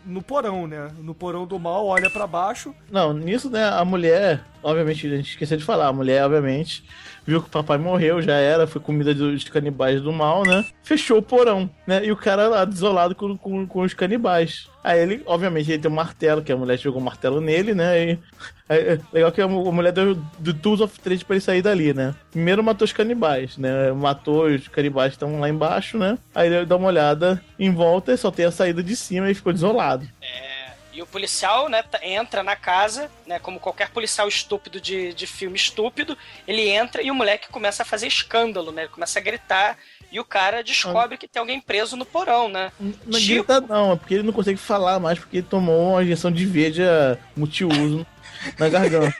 no porão, né? No porão do mal, olha pra baixo. Não, nisso, né, a mulher, obviamente, a gente esqueceu de falar, a mulher, obviamente, viu que o papai morreu, já era, foi comida dos canibais do mal, né? Fechou o porão, né? E o cara lá, desolado com, com, com os canibais. Aí ele, obviamente, ele tem um martelo, que a mulher jogou um martelo nele, né? E, *laughs* é, legal que a mulher deu do Tools of Trade pra ele sair dali, né? Primeiro matou os canibais, né? Matou os canibais que estão lá embaixo, né? Aí ele dá uma olhada em volta e só tem a saída de cima e ficou desolado. E o policial, né, tá- entra na casa, né, como qualquer policial estúpido de, de filme estúpido, ele entra e o moleque começa a fazer escândalo, né, ele começa a gritar e o cara descobre que tem alguém preso no porão, né. Não Tipo- grita não, é porque ele não consegue falar mais porque ele tomou uma injeção de veja multiuso na garganta.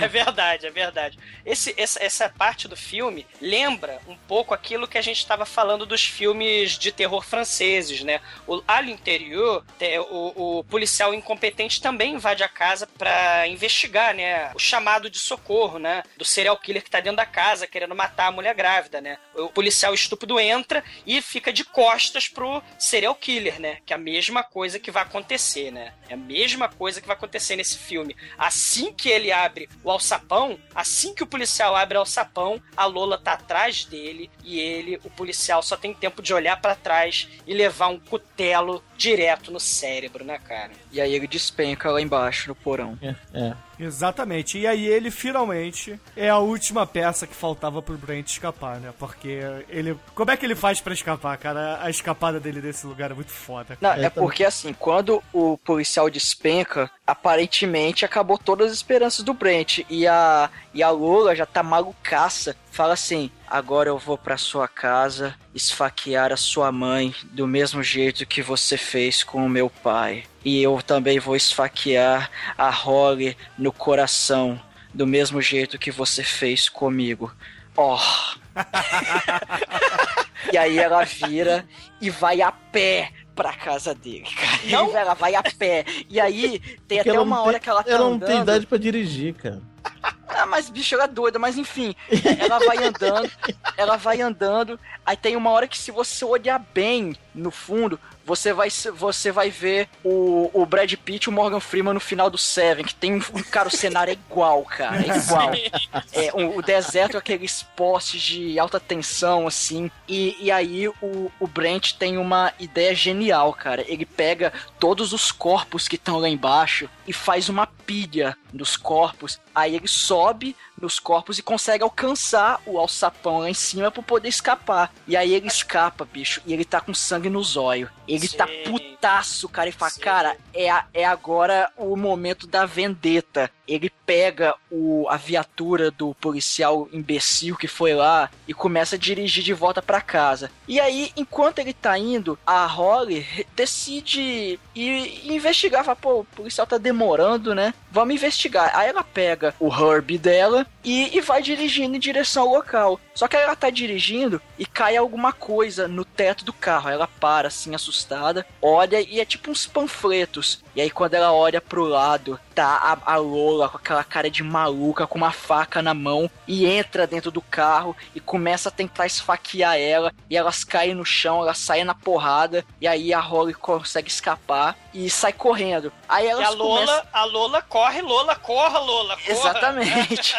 É verdade, é verdade. Esse, essa, essa parte do filme lembra um pouco aquilo que a gente estava falando dos filmes de terror franceses, né? O, ali interior, te- o, o policial incompetente também invade a casa para investigar, né? O chamado de socorro, né? Do serial killer que tá dentro da casa querendo matar a mulher grávida, né? O policial estúpido entra e fica de costas pro serial killer, né? Que é a mesma coisa que vai acontecer, né? É a mesma coisa que vai acontecer nesse filme. Assim que ele abre o alçapão, assim que o policial abre o alçapão, a Lola tá atrás dele e ele, o policial, só tem tempo de olhar pra trás e levar um cutelo direto no cérebro, né, cara? E aí ele despenca lá embaixo no porão. É, é. Exatamente. E aí ele finalmente é a última peça que faltava pro Brent escapar, né? Porque ele. Como é que ele faz pra escapar, cara? A escapada dele desse lugar é muito foda. Não, cara. é porque assim, quando o policial despenca, aparentemente acabou todas as esperanças do Brent. E a, e a Lola já tá malucaça. Fala assim: agora eu vou pra sua casa esfaquear a sua mãe do mesmo jeito que você fez com o meu pai. E eu também vou esfaquear a Holly no coração do mesmo jeito que você fez comigo. Oh. *laughs* e aí ela vira e vai a pé pra casa dele, cara. Não? *laughs* Ela vai a pé. E aí tem Porque até uma não hora tem- que ela tá Ela não andando. tem idade pra dirigir, cara. Ah, mas bicho, ela é doida, mas enfim, ela vai andando, ela vai andando, aí tem uma hora que se você olhar bem no fundo, você vai, você vai ver o, o Brad Pitt e o Morgan Freeman no final do Seven, que tem um, cara, o cenário é igual, cara, é igual. É, um- o deserto, aqueles postes de alta tensão, assim, e, e aí o, o Brent tem uma ideia genial, cara, ele pega todos os corpos que estão lá embaixo e faz uma pilha dos corpos, aí ele sobe nos corpos e consegue alcançar o alçapão lá em cima pra poder escapar. E aí ele escapa, bicho, e ele tá com sangue no zóio. Ele tá Sim. putaço, cara, e fala, Sim. cara, é, é agora o momento da vendetta. Ele pega o, a viatura do policial imbecil que foi lá e começa a dirigir de volta pra casa. E aí, enquanto ele tá indo, a Holly decide ir investigar. Fala, pô, o policial tá demorando, né? Vamos investigar. Aí ela pega o Herbie dela e, e vai dirigindo em direção ao local. Só que ela tá dirigindo e cai alguma coisa no teto do carro. Ela para, assim, assustada, olha e é tipo uns panfletos. E aí quando ela olha pro lado, tá a, a Lola com aquela cara de maluca, com uma faca na mão, e entra dentro do carro e começa a tentar esfaquear ela. E elas caem no chão, elas saem na porrada, e aí a Holly consegue escapar e sai correndo. Aí E elas a Lola, começam... a Lola corre, Lola, corra, Lola, corra. Exatamente.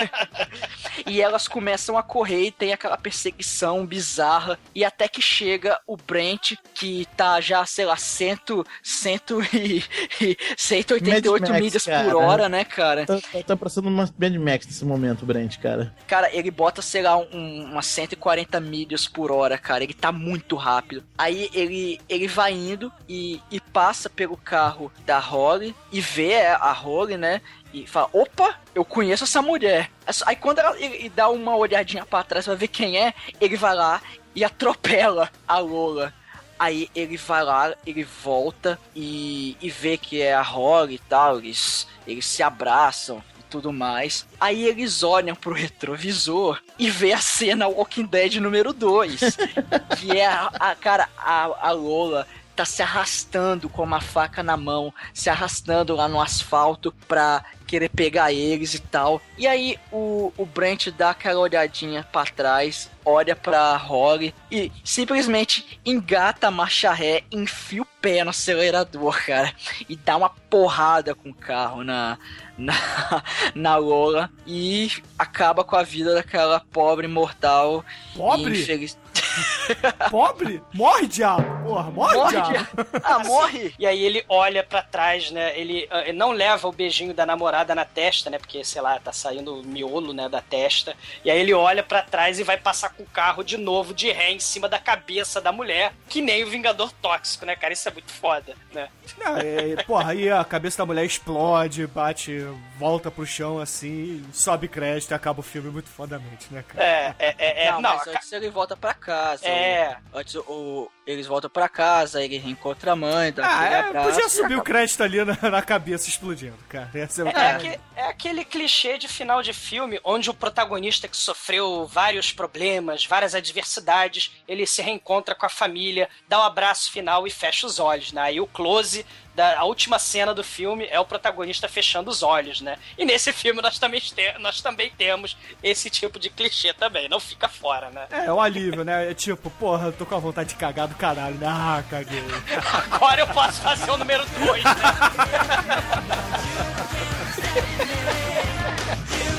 *laughs* e elas começam a correr e tem aquela perseguição bizarra. E até que chega o Brent, que tá já, sei lá, cento, cento e, e 188 Mad Max, milhas cara. por hora, né, cara? Tá, tá, tá parecendo uma Mad Max nesse momento, Brent, cara. Cara, ele bota, sei lá, um, umas 140 milhas por hora, cara. Ele tá muito rápido. Aí ele, ele vai indo e, e passa pelo carro da Holly e vê a Holly, né? E fala, opa, eu conheço essa mulher. Aí quando ela, ele, dá uma olhadinha pra trás pra ver quem é, ele vai lá e atropela a Lola. Aí ele vai lá, ele volta e, e vê que é a Holly e tal, eles, eles se abraçam e tudo mais. Aí eles olham pro retrovisor e vê a cena Walking Dead número 2. *laughs* que é a, a- cara, a, a Lola tá se arrastando com uma faca na mão, se arrastando lá no asfalto pra querer pegar eles e tal. E aí o, o Brent dá aquela olhadinha pra trás, olha pra Holly e simplesmente engata a marcha ré, enfia o pé no acelerador, *laughs* cara, e dá uma porrada com o carro na, na, *laughs* na Lola e acaba com a vida daquela pobre mortal Pobre? infeliz- *laughs* Pobre? Morre, diabo! Porra, morre, Morre, diabo! diabo. *laughs* Ah, morre! E aí ele olha pra trás, né? Ele, ah, ele não leva o beijinho da namorada na testa, né? Porque, sei lá, tá saindo o miolo, né, da testa. E aí ele olha pra trás e vai passar com o carro de novo de ré em cima da cabeça da mulher, que nem o Vingador Tóxico, né, cara? Isso é muito foda, né? Não, é, porra, aí a cabeça da mulher explode, bate, volta pro chão assim, sobe crédito e acaba o filme muito fodamente, né, cara? É, é, é, é não, não, mas a- antes ele volta pra casa. É. o- antes o, eles voltam pra casa, ele reencontra a mãe, dá Ah, aquele é, abraço. podia subir o crédito ali na, na cabeça explodindo, cara. Ia ser É, cara. aque- é aquele clichê de final de filme onde o protagonista que sofreu vários problemas, várias adversidades, ele se reencontra com a família, dá um abraço final e fecha os olhos, né? Aí o close da a última cena do filme é o protagonista fechando os olhos, né? E nesse filme nós também, te- nós também temos esse tipo de clichê também, não fica fora, né? É, um alívio, né? É tipo, porra, eu tô com a vontade de cagar do caralho, né? Ah, caguei. *laughs* Agora eu posso fazer o número 2, né? *laughs*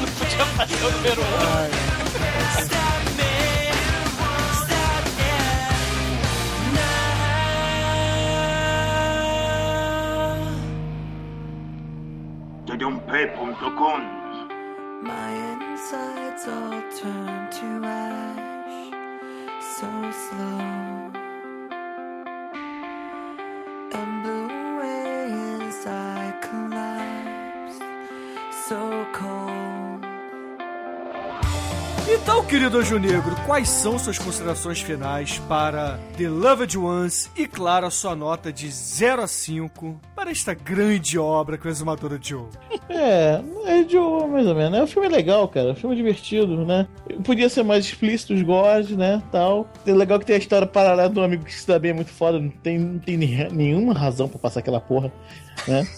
Não podia fazer o número 1. Um. My insides all turn to ash so slow Então, querido Anjo Negro, quais são suas considerações finais para The Loved Ones e, claro, a sua nota de 0 a 5 para esta grande obra que o Exumadora Joe? É, é de boa, mais ou menos. É um filme legal, cara. É um filme divertido, né? Podia ser mais explícito os gods, né? Tal. É legal que tem a história paralela do amigo que se dá bem é muito foda. Não tem, não tem nenhuma razão pra passar aquela porra, né? *laughs*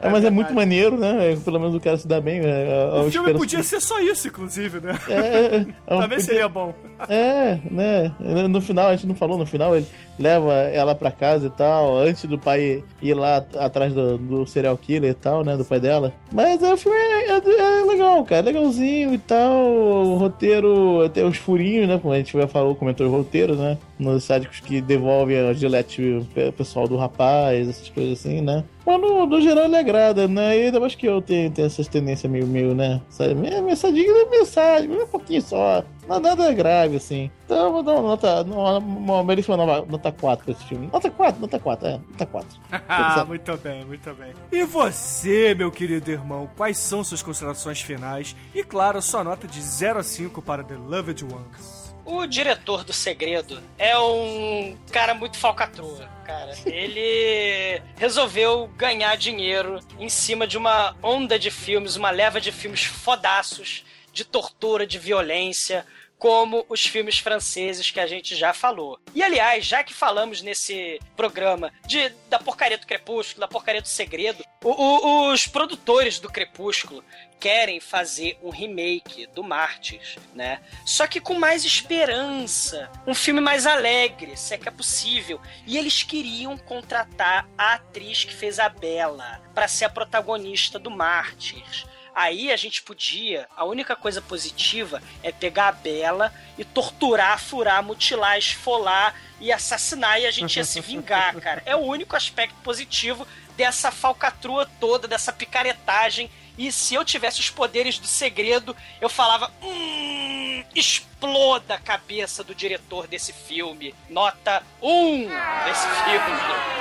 É, mas é muito maneiro, né? É, Pelo menos o cara se dá bem. É, O filme podia ser só isso, inclusive, né? É, é, é, *laughs* Também podia- seria bom. É, né? No final, a gente não falou, no final ele leva ela pra casa e tal, antes do pai ir lá at- atrás do, do serial killer e tal, né? Do pai dela. Mas é, o filme é, é- é legal, cara, legalzinho e tal. O roteiro tem os furinhos, né? Como a gente já falou, comentou os roteiros, né? Nos sádicos que devolvem a gilete pe- pessoal do rapaz, essas coisas assim, né? Mas no, no geral ele agrada, né? E ainda mais que eu tenho, tenho essas tendências meio, meio, né? Sabe? Minha mensadinha é mensagem, um pouquinho só. Não, nada grave, assim. Então eu vou dar uma nota, uma, uma belíssima nova, nota 4 pra esse filme. Nota 4, nota 4, é, nota 4. *laughs* Ah, muito bem, muito bem. E você, meu querido irmão, quais são suas considerações finais? E, claro, sua nota de 0 a 5 para The Loved Ones. O diretor do Segredo é um cara muito falcatrua, cara. Ele *laughs* resolveu ganhar dinheiro em cima de uma onda de filmes, uma leva de filmes fodaços, de tortura, de violência, como os filmes franceses que a gente já falou. E aliás, já que falamos nesse programa de da porcaria do Crepúsculo, da porcaria do Segredo, o- o- os produtores do Crepúsculo querem fazer um remake do Mártires, né? Só que com mais esperança, um filme mais alegre, se é que é possível. E eles queriam contratar a atriz que fez a Bela para ser a protagonista do Mártires. Aí a gente podia, a única coisa positiva é pegar a Bela e torturar, furar, mutilar, esfolar e assassinar e a gente ia se vingar, cara. É o único aspecto positivo dessa falcatrua toda, dessa picaretagem. E se eu tivesse os poderes do segredo, eu falava: hum, exploda a cabeça do diretor desse filme. Nota 1 desse filme.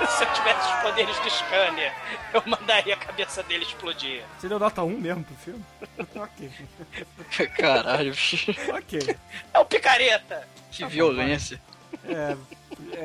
*laughs* Se eu tivesse os poderes do Scanner, eu mandaria a cabeça dele explodir. Você deu nota 1 mesmo pro filme? *laughs* ok. Caralho, bicho. Ok. É o picareta! Que violência. É,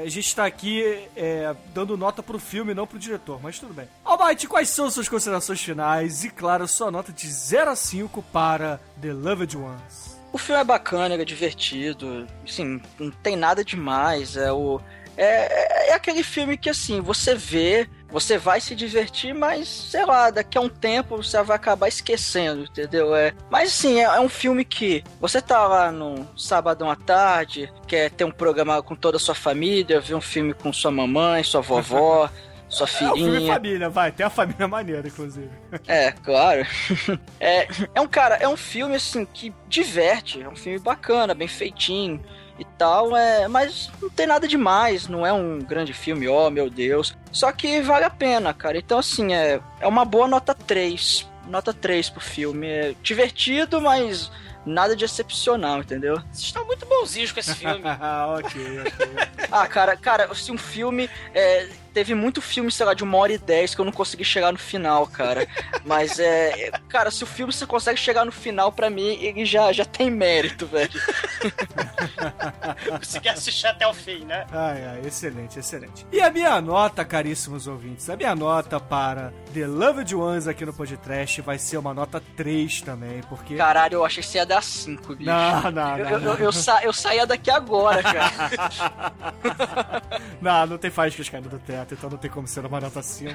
a gente tá aqui é, dando nota pro filme, não pro diretor, mas tudo bem. Almighty, quais são suas considerações finais? E, claro, sua nota de 0 a 5 para The Loved Ones. O filme é bacana, é divertido, assim, não tem nada demais, é o... É, é aquele filme que, assim, você vê, você vai se divertir, mas, sei lá, daqui a um tempo você vai acabar esquecendo, entendeu? É, mas, assim, é, é um filme que você tá lá no sabadão à tarde, quer ter um programa com toda a sua família, ver um filme com sua mamãe, sua vovó, *laughs* sua É um filme filhinha. família, vai. Tem a família maneira, inclusive. *laughs* É, claro. *laughs* É, é um cara, é um filme assim que diverte, é um filme bacana, bem feitinho e tal, é, mas não tem nada demais, não é um grande filme, oh meu Deus. Só que vale a pena, cara. Então assim, é, é uma boa nota 3. Nota 3 pro filme. É divertido, mas nada de excepcional, entendeu? Vocês estão muito bonzinhos com esse filme. Ah, *laughs* ok, ok. Ah, cara, cara, se um filme. é, teve muito filme, sei lá, de uma hora e dez que eu não consegui chegar no final, cara. *laughs* Mas é. Cara, se o filme você consegue chegar no final, pra mim, ele já, já tem mérito, velho. Consegui assistir até o fim, né? Ai, ai, excelente, excelente. E a minha nota, caríssimos ouvintes, a minha nota para The Loved Ones aqui no Podcast vai ser uma nota 3 também, porque... Caralho, eu achei que você ia dar 5, bicho. Não, não, Eu, não, eu, não. eu, eu, sa eu saía daqui agora, cara. *laughs* Não, não tem faíscas caindo do teto, então não tem como ser uma nota 5.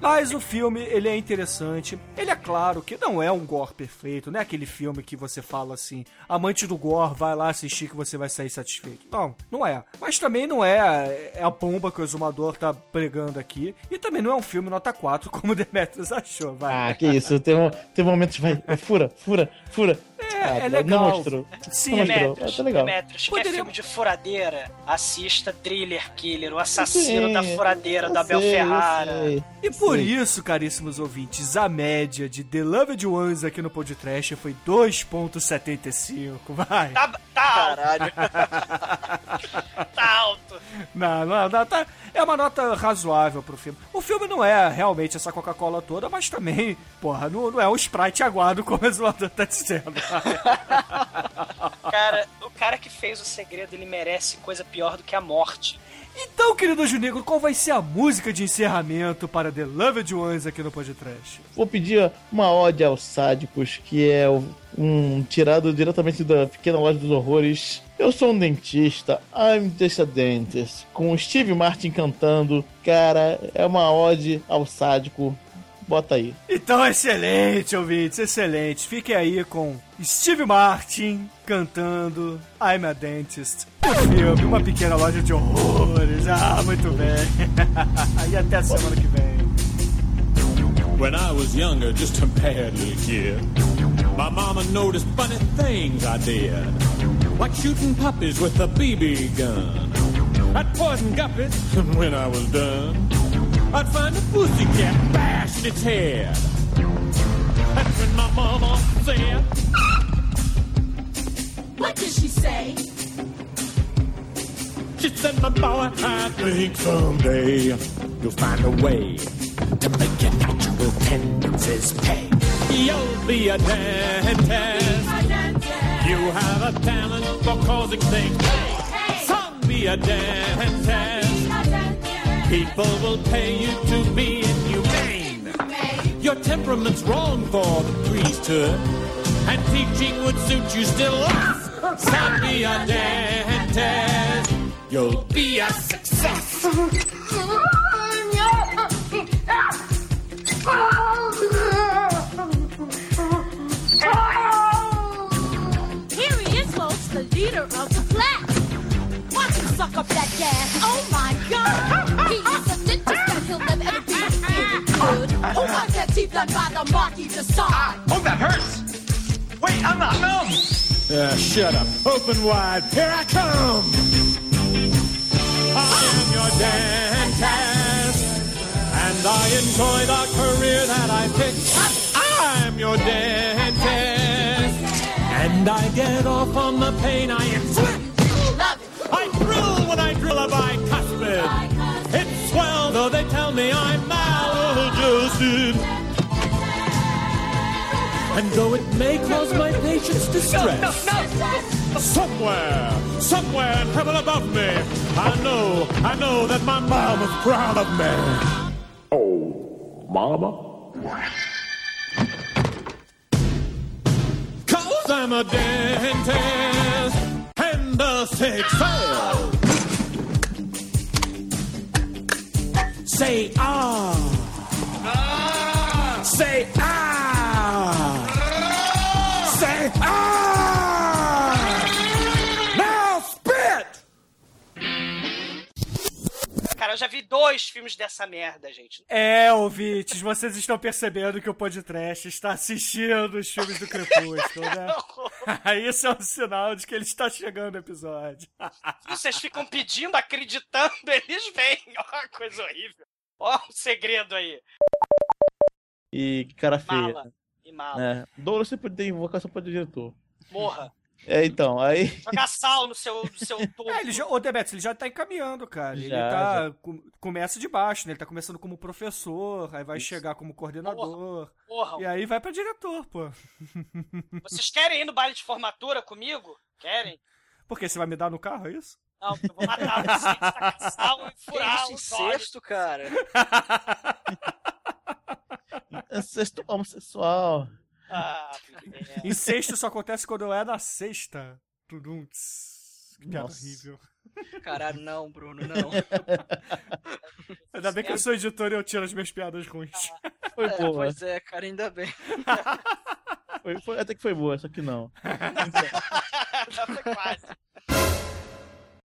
Mas o filme, ele é interessante. Ele é claro que não é um gore perfeito, não é aquele filme que você fala assim, amante do gore, vai lá assistir que você vai sair satisfeito. Não, não é. Mas também não é, é a bomba que o exumador tá pregando aqui. E também não é um filme nota 4, *laughs* como o Demetrius achou, vai. Ah, que isso, tem, tem momentos, vai, fura, fura, fura. É Ah, legal. Não mostrou. Sim, Não é mostrou. Demetrius, Ah, tá legal. Demetrius, quer Poderia- filme de furadeira? Assista Thriller Killer, o assassino Sim, da furadeira sei, eu Ferrara. E por Sim. isso, caríssimos ouvintes, a média de The Loved Ones aqui no podcast foi 2.75. Vai. Tá, tá alto, Caralho. *laughs* tá alto. Não, não, não, tá, é uma nota razoável pro filme. O filme não é realmente essa Coca-Cola toda, mas também, porra, não, não é um Sprite aguado como o Zoador tá dizendo. *laughs* Cara, o cara que fez o segredo, ele merece coisa pior do que a morte. Então, querido Anjo Negro, qual vai ser a música de encerramento para The Loved Ones aqui no podcast? Vou pedir uma ode aos sádicos, que é um tirado diretamente da Pequena Loja dos Horrores. Eu sou um dentista, I'm just a dentist, com Steve Martin cantando. Cara, é uma ode ao sádico. Bota aí. Então, excelente, ouvintes, excelente. Fiquem aí com Steve Martin cantando I'm a Dentist. O filme, uma pequena loja de horrores. Ah, muito bem. *laughs* e até a semana que vem. When I was younger, just a bad little kid, my mama noticed funny things I did. Like shooting puppies with a BB gun. I'd poison guppies, *laughs* and when I was done, I'd find a pussycat bashed its head. That's when my mama said, What did she say? She said, my boy, I think someday you'll find a way to make your natural tendencies pay. You'll be a dentist. You have a talent for causing things. Some be a dentist. People will pay you to be inhumane. Your temperament's wrong for the priesthood, and teaching would suit you still less. A dentist. You'll be a success. Here he is, folks, the leader of the class. Watch him suck up that gas. Oh my god! Done by the Marquis de Sade? Oh, that hurts! Wait, I'm not numb! Uh, shut up. Open wide. Here I come. I am your dentist. And I enjoy the career that I picked. I'm your dentist. And I get off on the pain I inflict. I thrill when I drill a bicuspid. It's swell, though they tell me I'm maladjusted. And though it may cause my patients distress, somewhere, somewhere in heaven above me, I know, I know that my mom is proud of me. Oh, mama? Cause I'm a dentist and the sick fail. Say ah. Já vi dois filmes dessa merda, gente. É, ouvintes, vocês estão percebendo que o podcast está assistindo os filmes do *laughs* Crepúsculo, né? *laughs* Isso é um sinal de que ele está chegando o episódio. *laughs* Vocês ficam pedindo, acreditando, eles vêm. Ó, coisa horrível. Ó, o segredo aí. E que cara feia. Mala. E mala. É. Douglas sempre tem invocação para o diretor. Morra. É, então, aí. Jogar sal no seu, no seu topo. *laughs* É, ele já, ô Demetrius, ele já tá encaminhando, cara. ele Já, tá. com- começa de baixo, né? Ele tá começando como professor, aí vai chegar como coordenador. Porra, E aí vai pra diretor, pô. *laughs* vocês querem ir no baile de formatura comigo? Querem? Por quê? Você vai me dar no carro, é isso? Não, eu vou matar *laughs* vocês, tacar sal e furar isso, os incesto, cara? É sexto homossexual. Ah, merda. Incesto só acontece quando é na sexta. Tudum, tss. Que piada Nossa. horrível. Caralho, não, Bruno, não. *laughs* Ainda bem que eu sou editor e eu tiro as minhas piadas ruins. Foi É, boa. pois é, cara, ainda bem. Foi, foi- até que foi boa, só que não. *laughs* Foi quase.